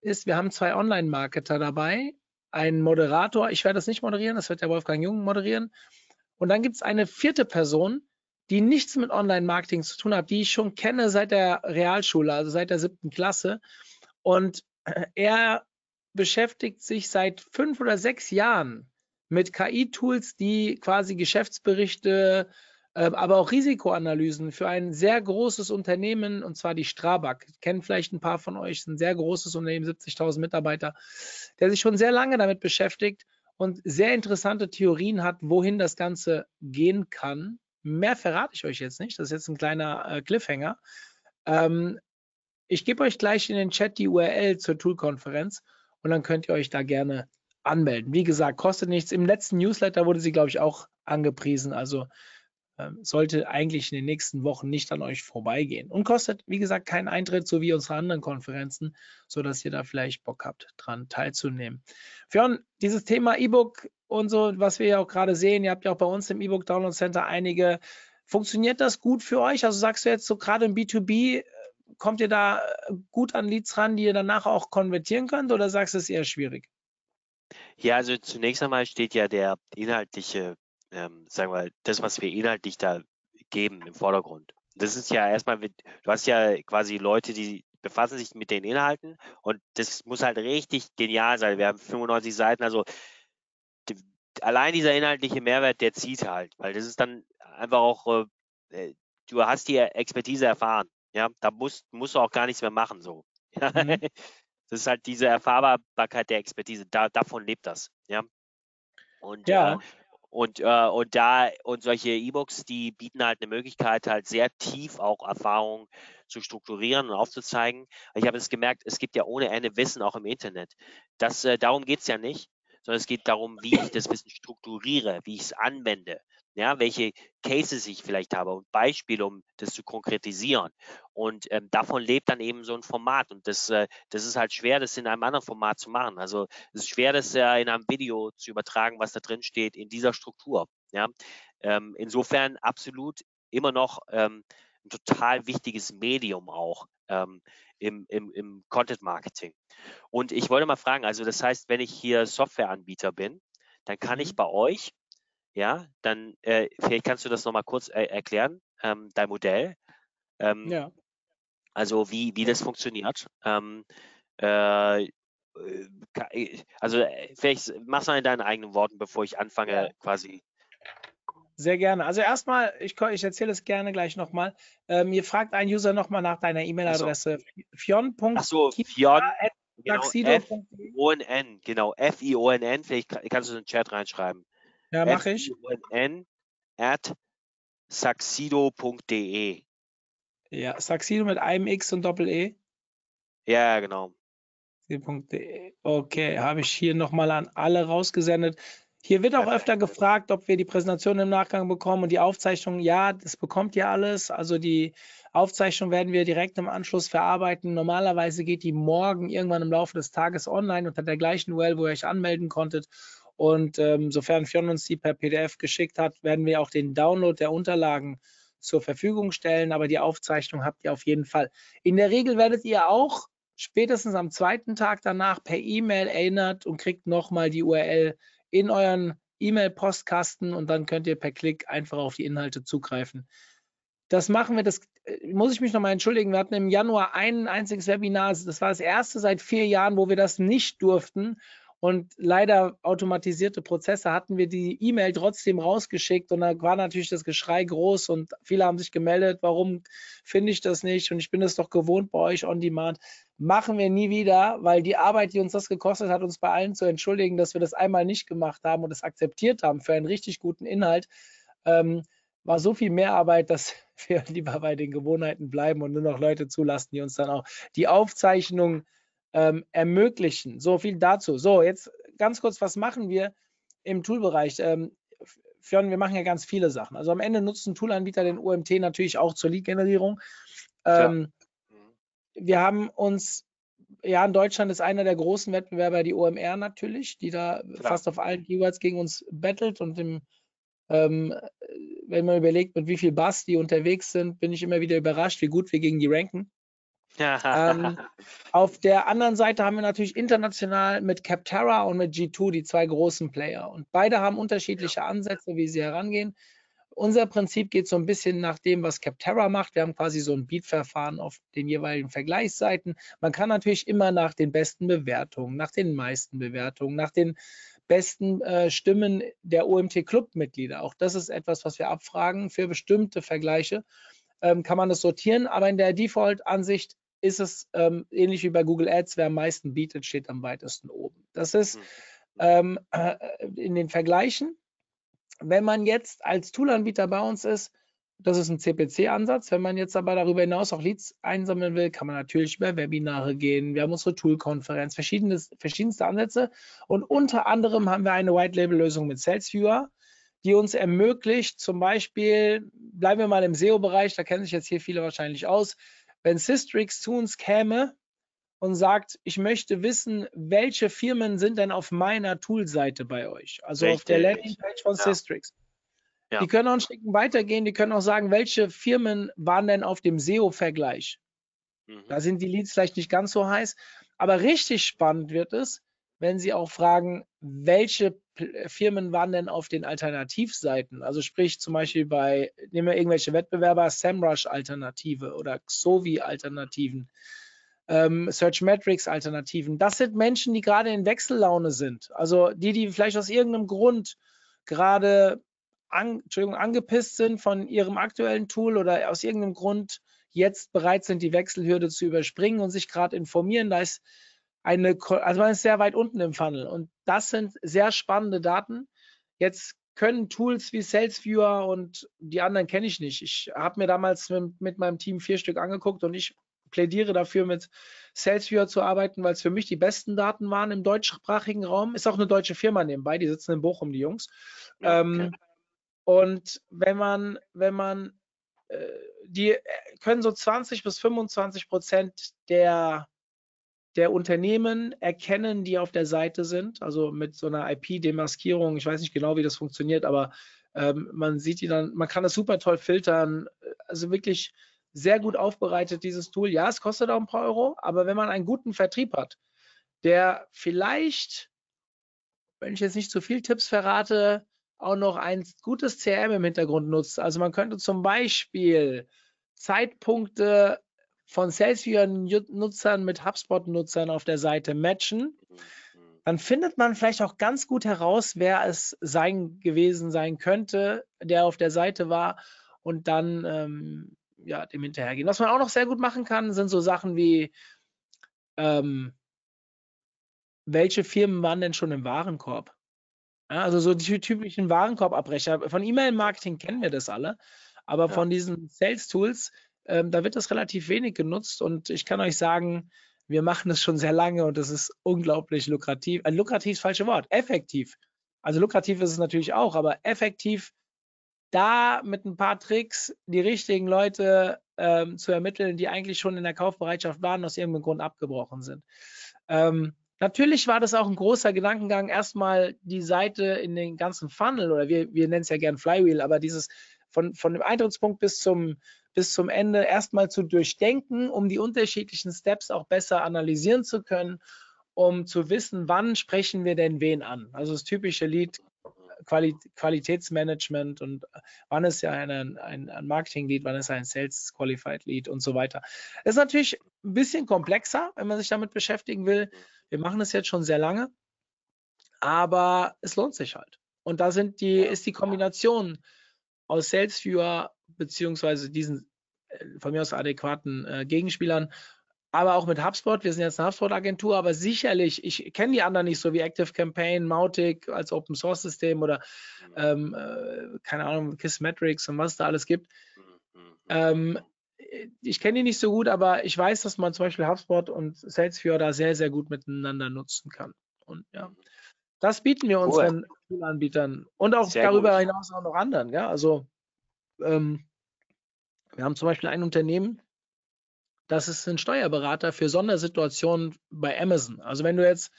ist, wir haben zwei Online-Marketer dabei, einen Moderator, ich werde das nicht moderieren, das wird der Wolfgang Jung moderieren. Und dann gibt es eine vierte Person, die nichts mit Online-Marketing zu tun hat, die ich schon kenne seit der Realschule, also seit der siebten Klasse. Und er beschäftigt sich seit fünf oder sechs Jahren mit KI-Tools, die quasi Geschäftsberichte, äh, aber auch Risikoanalysen für ein sehr großes Unternehmen, und zwar die Strabag, kennen vielleicht ein paar von euch, ist ein sehr großes Unternehmen, 70.000 Mitarbeiter, der sich schon sehr lange damit beschäftigt und sehr interessante Theorien hat, wohin das Ganze gehen kann. Mehr verrate ich euch jetzt nicht, das ist jetzt ein kleiner äh, Cliffhanger. Ähm, ich gebe euch gleich in den Chat die URL zur Tool-Konferenz und dann könnt ihr euch da gerne anmelden. Wie gesagt, kostet nichts. Im letzten Newsletter wurde sie, glaube ich, auch angepriesen. Also äh, sollte eigentlich in den nächsten Wochen nicht an euch vorbeigehen. Und kostet, wie gesagt, keinen Eintritt, so wie unsere anderen Konferenzen, sodass ihr da vielleicht Bock habt, dran teilzunehmen. Fionn, dieses Thema E-Book und so, was wir ja auch gerade sehen, ihr habt ja auch bei uns im E-Book Download Center einige. Funktioniert das gut für euch? Also sagst du jetzt so gerade im B2B, äh, kommt ihr da äh, gut an Leads ran, die ihr danach auch konvertieren könnt oder sagst du es eher schwierig? Ja, also zunächst einmal steht ja der inhaltliche, ähm, sagen wir, das, was wir inhaltlich da geben im Vordergrund. Das ist ja erstmal, du hast ja quasi Leute, die befassen sich mit den Inhalten und das muss halt richtig genial sein. Wir haben 95 Seiten, also die, allein dieser inhaltliche Mehrwert, der zieht halt, weil das ist dann einfach auch, äh, äh, du hast die Expertise erfahren. Ja, da musst, musst du auch gar nichts mehr machen. So. Mhm. Das ist halt diese Erfahrbarkeit der Expertise. Da, davon lebt das. Ja. Und, ja. Äh, und, äh, und da, und solche E-Books, die bieten halt eine Möglichkeit, halt sehr tief auch Erfahrungen zu strukturieren und aufzuzeigen. Ich habe es gemerkt, es gibt ja ohne Ende Wissen auch im Internet. Das, äh, darum geht es ja nicht, sondern es geht darum, wie ich das Wissen strukturiere, wie ich es anwende ja, welche Cases ich vielleicht habe und Beispiele, um das zu konkretisieren. Und ähm, davon lebt dann eben so ein Format. Und das, äh, das ist halt schwer, das in einem anderen Format zu machen. Also es ist schwer, das äh, in einem Video zu übertragen, was da drin steht, in dieser Struktur. Ja? Ähm, insofern absolut immer noch ähm, ein total wichtiges Medium auch ähm, im, im, im Content Marketing. Und ich wollte mal fragen, also das heißt, wenn ich hier Softwareanbieter bin, dann kann mhm. ich bei euch ja, dann äh, vielleicht kannst du das nochmal kurz äh, erklären, ähm, dein Modell. Ähm, ja. Also wie, wie das funktioniert. Ähm, äh, äh also äh, vielleicht mach mal in deinen eigenen Worten, bevor ich anfange, ja. quasi. Sehr gerne. Also erstmal, ich, ich erzähle es gerne gleich nochmal. Ähm, mir fragt ein User nochmal nach deiner E-Mail-Adresse. Fion. Achso, Fion. Genau, F-I-O-N-N, genau, F-I-O-N-N, vielleicht kannst du es in den Chat reinschreiben. Ja, mache ich. N at saxido.de. Ja, Saxido mit einem X und Doppel-E. Ja, genau. Okay, habe ich hier nochmal an alle rausgesendet. Hier wird auch öfter gefragt, ob wir die Präsentation im Nachgang bekommen und die Aufzeichnung. Ja, das bekommt ihr alles. Also die Aufzeichnung werden wir direkt im Anschluss verarbeiten. Normalerweise geht die morgen irgendwann im Laufe des Tages online unter der gleichen URL, wo ihr euch anmelden konntet. Und ähm, sofern Fionn uns die per PDF geschickt hat, werden wir auch den Download der Unterlagen zur Verfügung stellen. Aber die Aufzeichnung habt ihr auf jeden Fall. In der Regel werdet ihr auch spätestens am zweiten Tag danach per E-Mail erinnert und kriegt nochmal die URL in euren E-Mail-Postkasten und dann könnt ihr per Klick einfach auf die Inhalte zugreifen. Das machen wir, das äh, muss ich mich nochmal entschuldigen. Wir hatten im Januar ein einziges Webinar. Das war das erste seit vier Jahren, wo wir das nicht durften. Und leider automatisierte Prozesse hatten wir die E-Mail trotzdem rausgeschickt und da war natürlich das Geschrei groß und viele haben sich gemeldet, warum finde ich das nicht? Und ich bin es doch gewohnt bei euch on demand. Machen wir nie wieder, weil die Arbeit, die uns das gekostet hat, uns bei allen zu entschuldigen, dass wir das einmal nicht gemacht haben und es akzeptiert haben für einen richtig guten Inhalt, ähm, war so viel mehr Arbeit, dass wir lieber bei den Gewohnheiten bleiben und nur noch Leute zulassen, die uns dann auch die Aufzeichnung ähm, ermöglichen. So viel dazu. So, jetzt ganz kurz, was machen wir im Toolbereich? Ähm, Fionn, wir machen ja ganz viele Sachen. Also am Ende nutzt ein Toolanbieter den OMT natürlich auch zur Lead-Generierung. Ähm, wir haben uns, ja, in Deutschland ist einer der großen Wettbewerber die OMR natürlich, die da Klar. fast auf allen Keywords gegen uns battelt und im, ähm, wenn man überlegt, mit wie viel Bass die unterwegs sind, bin ich immer wieder überrascht, wie gut wir gegen die ranken ähm, auf der anderen Seite haben wir natürlich international mit Capterra und mit G2 die zwei großen Player. Und beide haben unterschiedliche Ansätze, wie sie herangehen. Unser Prinzip geht so ein bisschen nach dem, was Capterra macht. Wir haben quasi so ein Beat-Verfahren auf den jeweiligen Vergleichsseiten. Man kann natürlich immer nach den besten Bewertungen, nach den meisten Bewertungen, nach den besten äh, Stimmen der OMT-Club-Mitglieder. Auch das ist etwas, was wir abfragen für bestimmte Vergleiche. Ähm, kann man das sortieren, aber in der Default-Ansicht ist es ähm, ähnlich wie bei Google Ads, wer am meisten bietet, steht am weitesten oben. Das ist hm. ähm, äh, in den Vergleichen. Wenn man jetzt als Toolanbieter bei uns ist, das ist ein CPC-Ansatz. Wenn man jetzt aber darüber hinaus auch Leads einsammeln will, kann man natürlich über Webinare gehen. Wir haben unsere Tool-Konferenz, verschiedenste Ansätze. Und unter anderem haben wir eine White-Label-Lösung mit SalesViewer, die uns ermöglicht, zum Beispiel, bleiben wir mal im SEO-Bereich, da kennen sich jetzt hier viele wahrscheinlich aus, wenn Systrix zu uns käme und sagt, ich möchte wissen, welche Firmen sind denn auf meiner Toolseite bei euch, also Richtig. auf der Landingpage von ja. Systrix. Ja. Die können auch ein Stück weitergehen, die können auch sagen, welche Firmen waren denn auf dem SEO-Vergleich. Mhm. Da sind die Leads vielleicht nicht ganz so heiß, aber richtig spannend wird es, wenn Sie auch fragen, welche Firmen waren denn auf den Alternativseiten? Also sprich zum Beispiel bei, nehmen wir irgendwelche Wettbewerber, SEMrush-Alternative oder Xovi-Alternativen, ähm, Searchmetrics-Alternativen. Das sind Menschen, die gerade in Wechsellaune sind. Also die, die vielleicht aus irgendeinem Grund gerade an, Entschuldigung, angepisst sind von ihrem aktuellen Tool oder aus irgendeinem Grund jetzt bereit sind, die Wechselhürde zu überspringen und sich gerade informieren. Da ist eine, also man ist sehr weit unten im Funnel und das sind sehr spannende Daten. Jetzt können Tools wie SalesViewer und die anderen kenne ich nicht. Ich habe mir damals mit, mit, meinem Team vier Stück angeguckt und ich plädiere dafür, mit SalesViewer zu arbeiten, weil es für mich die besten Daten waren im deutschsprachigen Raum. Ist auch eine deutsche Firma nebenbei, die sitzen in Bochum, die Jungs. Okay. ähm, und wenn man, wenn man, äh, die können so 20 bis 25 Prozent der der Unternehmen erkennen, die auf der Seite sind, also mit so einer IP-Demaskierung. Ich weiß nicht genau, wie das funktioniert, aber ähm, man sieht die dann, man kann das super toll filtern. Also wirklich sehr gut aufbereitet, dieses Tool. Ja, es kostet auch ein paar Euro, aber wenn man einen guten Vertrieb hat, der vielleicht, wenn ich jetzt nicht zu viel Tipps verrate, auch noch ein gutes CRM im Hintergrund nutzt. Also man könnte zum Beispiel Zeitpunkte von Salesforce-Nutzern mit HubSpot-Nutzern auf der Seite matchen, mhm, dann findet man vielleicht auch ganz gut heraus, wer es sein gewesen sein könnte, der auf der Seite war und dann ähm, ja, dem hinterhergehen. Was man auch noch sehr gut machen kann, sind so Sachen wie ähm, welche Firmen waren denn schon im Warenkorb? Ja, also so die typischen Warenkorbabbrecher. Von E-Mail-Marketing kennen wir das alle, aber ja. von diesen Sales-Tools ähm, da wird das relativ wenig genutzt und ich kann euch sagen, wir machen es schon sehr lange und es ist unglaublich lukrativ. Ein äh, lukrativ ist das falsche Wort, effektiv. Also lukrativ ist es natürlich auch, aber effektiv da mit ein paar Tricks die richtigen Leute ähm, zu ermitteln, die eigentlich schon in der Kaufbereitschaft waren, aus irgendeinem Grund abgebrochen sind. Ähm, natürlich war das auch ein großer Gedankengang, erstmal die Seite in den ganzen Funnel oder wir, wir nennen es ja gern Flywheel, aber dieses von, von dem Eintrittspunkt bis zum, bis zum Ende erstmal zu durchdenken, um die unterschiedlichen Steps auch besser analysieren zu können, um zu wissen, wann sprechen wir denn wen an. Also das typische Lead Quali Qualitätsmanagement und wann ist ja ein, ein, ein Marketing-Lead, wann ist ein Sales Qualified Lead und so weiter. Das ist natürlich ein bisschen komplexer, wenn man sich damit beschäftigen will. Wir machen es jetzt schon sehr lange, aber es lohnt sich halt. Und da sind die, ist die Kombination aus SalesViewer beziehungsweise diesen äh, von mir aus adäquaten äh, Gegenspielern, aber auch mit HubSpot. Wir sind jetzt eine HubSpot-Agentur, aber sicherlich, ich kenne die anderen nicht so wie Active Campaign, Mautic als Open Source System oder mhm. ähm, äh, keine Ahnung, Kissmetrics und was es da alles gibt. Mhm. Ähm, ich kenne die nicht so gut, aber ich weiß, dass man zum Beispiel HubSpot und SalesViewer da sehr, sehr gut miteinander nutzen kann. Und ja, mhm. das bieten wir unseren cool. Anbietern und auch sehr darüber gut. hinaus auch noch anderen. Ja, also ähm, wir haben zum Beispiel ein Unternehmen, das ist ein Steuerberater für Sondersituationen bei Amazon. Also wenn du jetzt,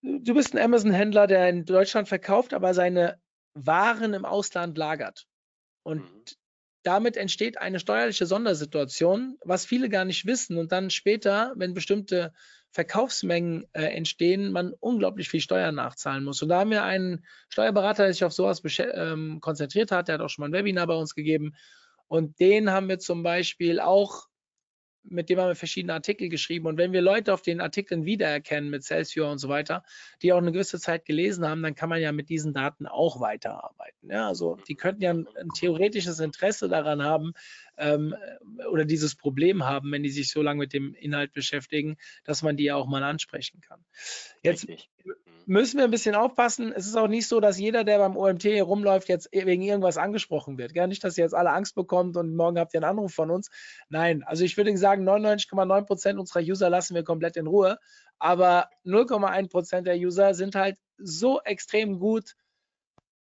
du bist ein Amazon-Händler, der in Deutschland verkauft, aber seine Waren im Ausland lagert. Und mhm. damit entsteht eine steuerliche Sondersituation, was viele gar nicht wissen. Und dann später, wenn bestimmte Verkaufsmengen äh, entstehen, man unglaublich viel Steuern nachzahlen muss. Und da haben wir einen Steuerberater, der sich auf sowas ähm, konzentriert hat, der hat auch schon mal ein Webinar bei uns gegeben. Und den haben wir zum Beispiel auch, mit dem haben wir verschiedene Artikel geschrieben. Und wenn wir Leute auf den Artikeln wiedererkennen mit Celsius und so weiter, die auch eine gewisse Zeit gelesen haben, dann kann man ja mit diesen Daten auch weiterarbeiten. Ja, also die könnten ja ein, ein theoretisches Interesse daran haben, ähm, oder dieses Problem haben, wenn die sich so lange mit dem Inhalt beschäftigen, dass man die ja auch mal ansprechen kann. Jetzt Richtig. Mhm. müssen wir ein bisschen aufpassen. Es ist auch nicht so, dass jeder, der beim OMT rumläuft, jetzt wegen irgendwas angesprochen wird. Ja, nicht, dass ihr jetzt alle Angst bekommt und morgen habt ihr einen Anruf von uns. Nein, also ich würde sagen, 99,9 Prozent unserer User lassen wir komplett in Ruhe. Aber 0,1 Prozent der User sind halt so extrem gut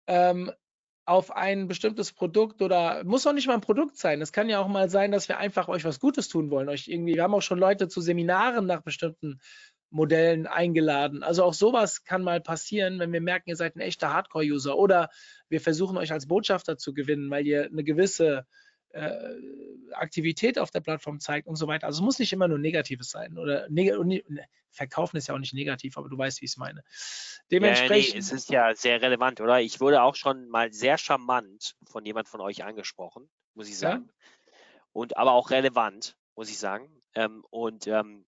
ähm, auf ein bestimmtes Produkt oder muss auch nicht mal ein Produkt sein. Es kann ja auch mal sein, dass wir einfach euch was Gutes tun wollen. Euch irgendwie, wir haben auch schon Leute zu Seminaren nach bestimmten Modellen eingeladen. Also auch sowas kann mal passieren, wenn wir merken, ihr seid ein echter Hardcore-User oder wir versuchen euch als Botschafter zu gewinnen, weil ihr eine gewisse Aktivität auf der Plattform zeigt und so weiter. Also es muss nicht immer nur Negatives sein oder neg ne, Verkaufen ist ja auch nicht negativ, aber du weißt, wie ich es meine. Dementsprechend. Ja, nee, es ist ja sehr relevant, oder? Ich wurde auch schon mal sehr charmant von jemand von euch angesprochen, muss ich sagen. Ja? Und aber auch relevant, muss ich sagen. Ähm, und ähm,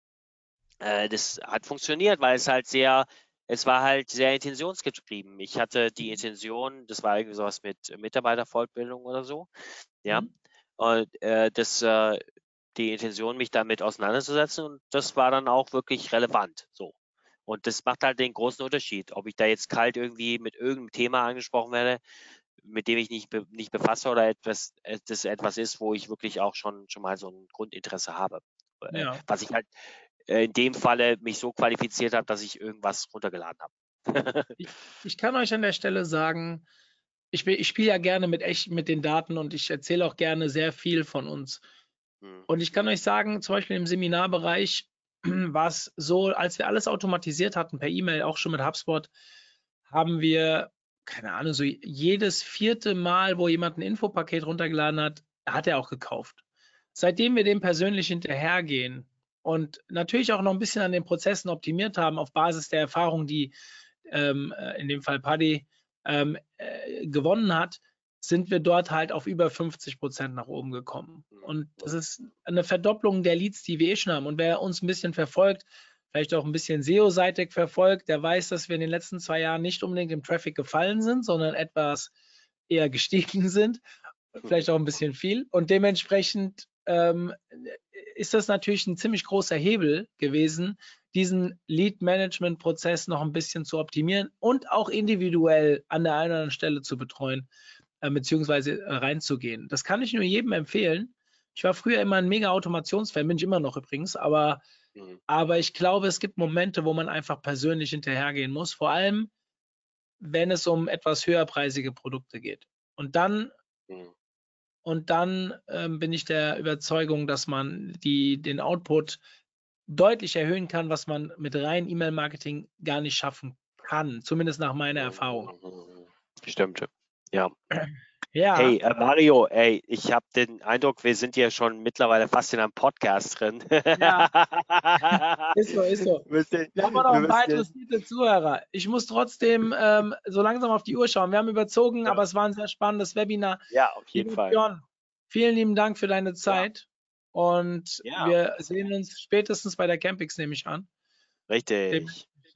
äh, das hat funktioniert, weil es halt sehr es war halt sehr intentionsgetrieben. Ich hatte die Intention, das war irgendwie sowas mit Mitarbeiterfortbildung oder so, ja. Mhm. Und äh, das, äh, die Intention, mich damit auseinanderzusetzen und das war dann auch wirklich relevant. So. Und das macht halt den großen Unterschied, ob ich da jetzt kalt irgendwie mit irgendeinem Thema angesprochen werde, mit dem ich nicht, be nicht befasse oder etwas, äh, das etwas ist, wo ich wirklich auch schon, schon mal so ein Grundinteresse habe. Äh, ja. Was ich halt äh, in dem Falle mich so qualifiziert habe, dass ich irgendwas runtergeladen habe. ich, ich, kann euch an der Stelle sagen, ich, ich spiele ja gerne mit echt mit den Daten und ich erzähle auch gerne sehr viel von uns. Hm. Und ich kann euch sagen, zum Beispiel im Seminarbereich war es so, als wir alles automatisiert hatten per E-Mail, auch schon mit HubSpot, haben wir, keine Ahnung, so jedes vierte Mal, wo jemand ein Infopaket runtergeladen hat, hat er auch gekauft. Seitdem wir dem persönlich hinterhergehen und natürlich auch noch ein bisschen an den Prozessen optimiert haben, auf Basis der Erfahrung, die ähm, äh, in dem Fall Paddy ähm, äh, gewonnen hat, sind wir dort halt auf über 50 Prozent nach oben gekommen. Und das ist eine Verdopplung der Leads, die wir eh schon haben. Und wer uns ein bisschen verfolgt, vielleicht auch ein bisschen SEO-seitig verfolgt, der weiß, dass wir in den letzten zwei Jahren nicht unbedingt im Traffic gefallen sind, sondern etwas eher gestiegen sind. Vielleicht auch ein bisschen viel. Und dementsprechend ähm, ist das natürlich ein ziemlich großer Hebel gewesen, diesen Lead-Management-Prozess noch ein bisschen zu optimieren und auch individuell an der einen oder anderen Stelle zu betreuen äh, beziehungsweise äh, reinzugehen. Das kann ich nur jedem empfehlen. Ich war früher immer ein mega Automationsfan, bin ich immer noch übrigens, aber, mhm. aber ich glaube, es gibt Momente, wo man einfach persönlich hinterhergehen muss, vor allem wenn es um etwas höherpreisige Produkte geht. Und dann, mhm. und dann ähm, bin ich der Überzeugung, dass man die, den Output deutlich erhöhen kann, was man mit rein E-Mail-Marketing gar nicht schaffen kann, zumindest nach meiner Erfahrung. Mhm. Stimmt. Ja. Ja. Hey, äh, Mario, ey, ich habe den Eindruck, wir sind ja schon mittlerweile fast in einem Podcast drin. Ja. ist so, ist so. Müssen, wir haben auch noch ein paar interessierte Zuhörer. Ich muss trotzdem ähm, so langsam auf die Uhr schauen. Wir haben überzogen, ja. aber es war ein sehr spannendes Webinar. Ja, auf jeden Fall. Björn, vielen lieben Dank für deine Zeit. Ja. Und wir sehen uns spätestens bei der Campix, nehme ich an. Richtig.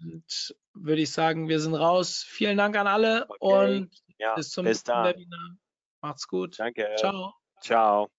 Und würde ich sagen, wir sind raus. Vielen Dank an alle okay. und ja, bis zum nächsten Webinar. Macht's gut. Danke. Ciao. Ciao.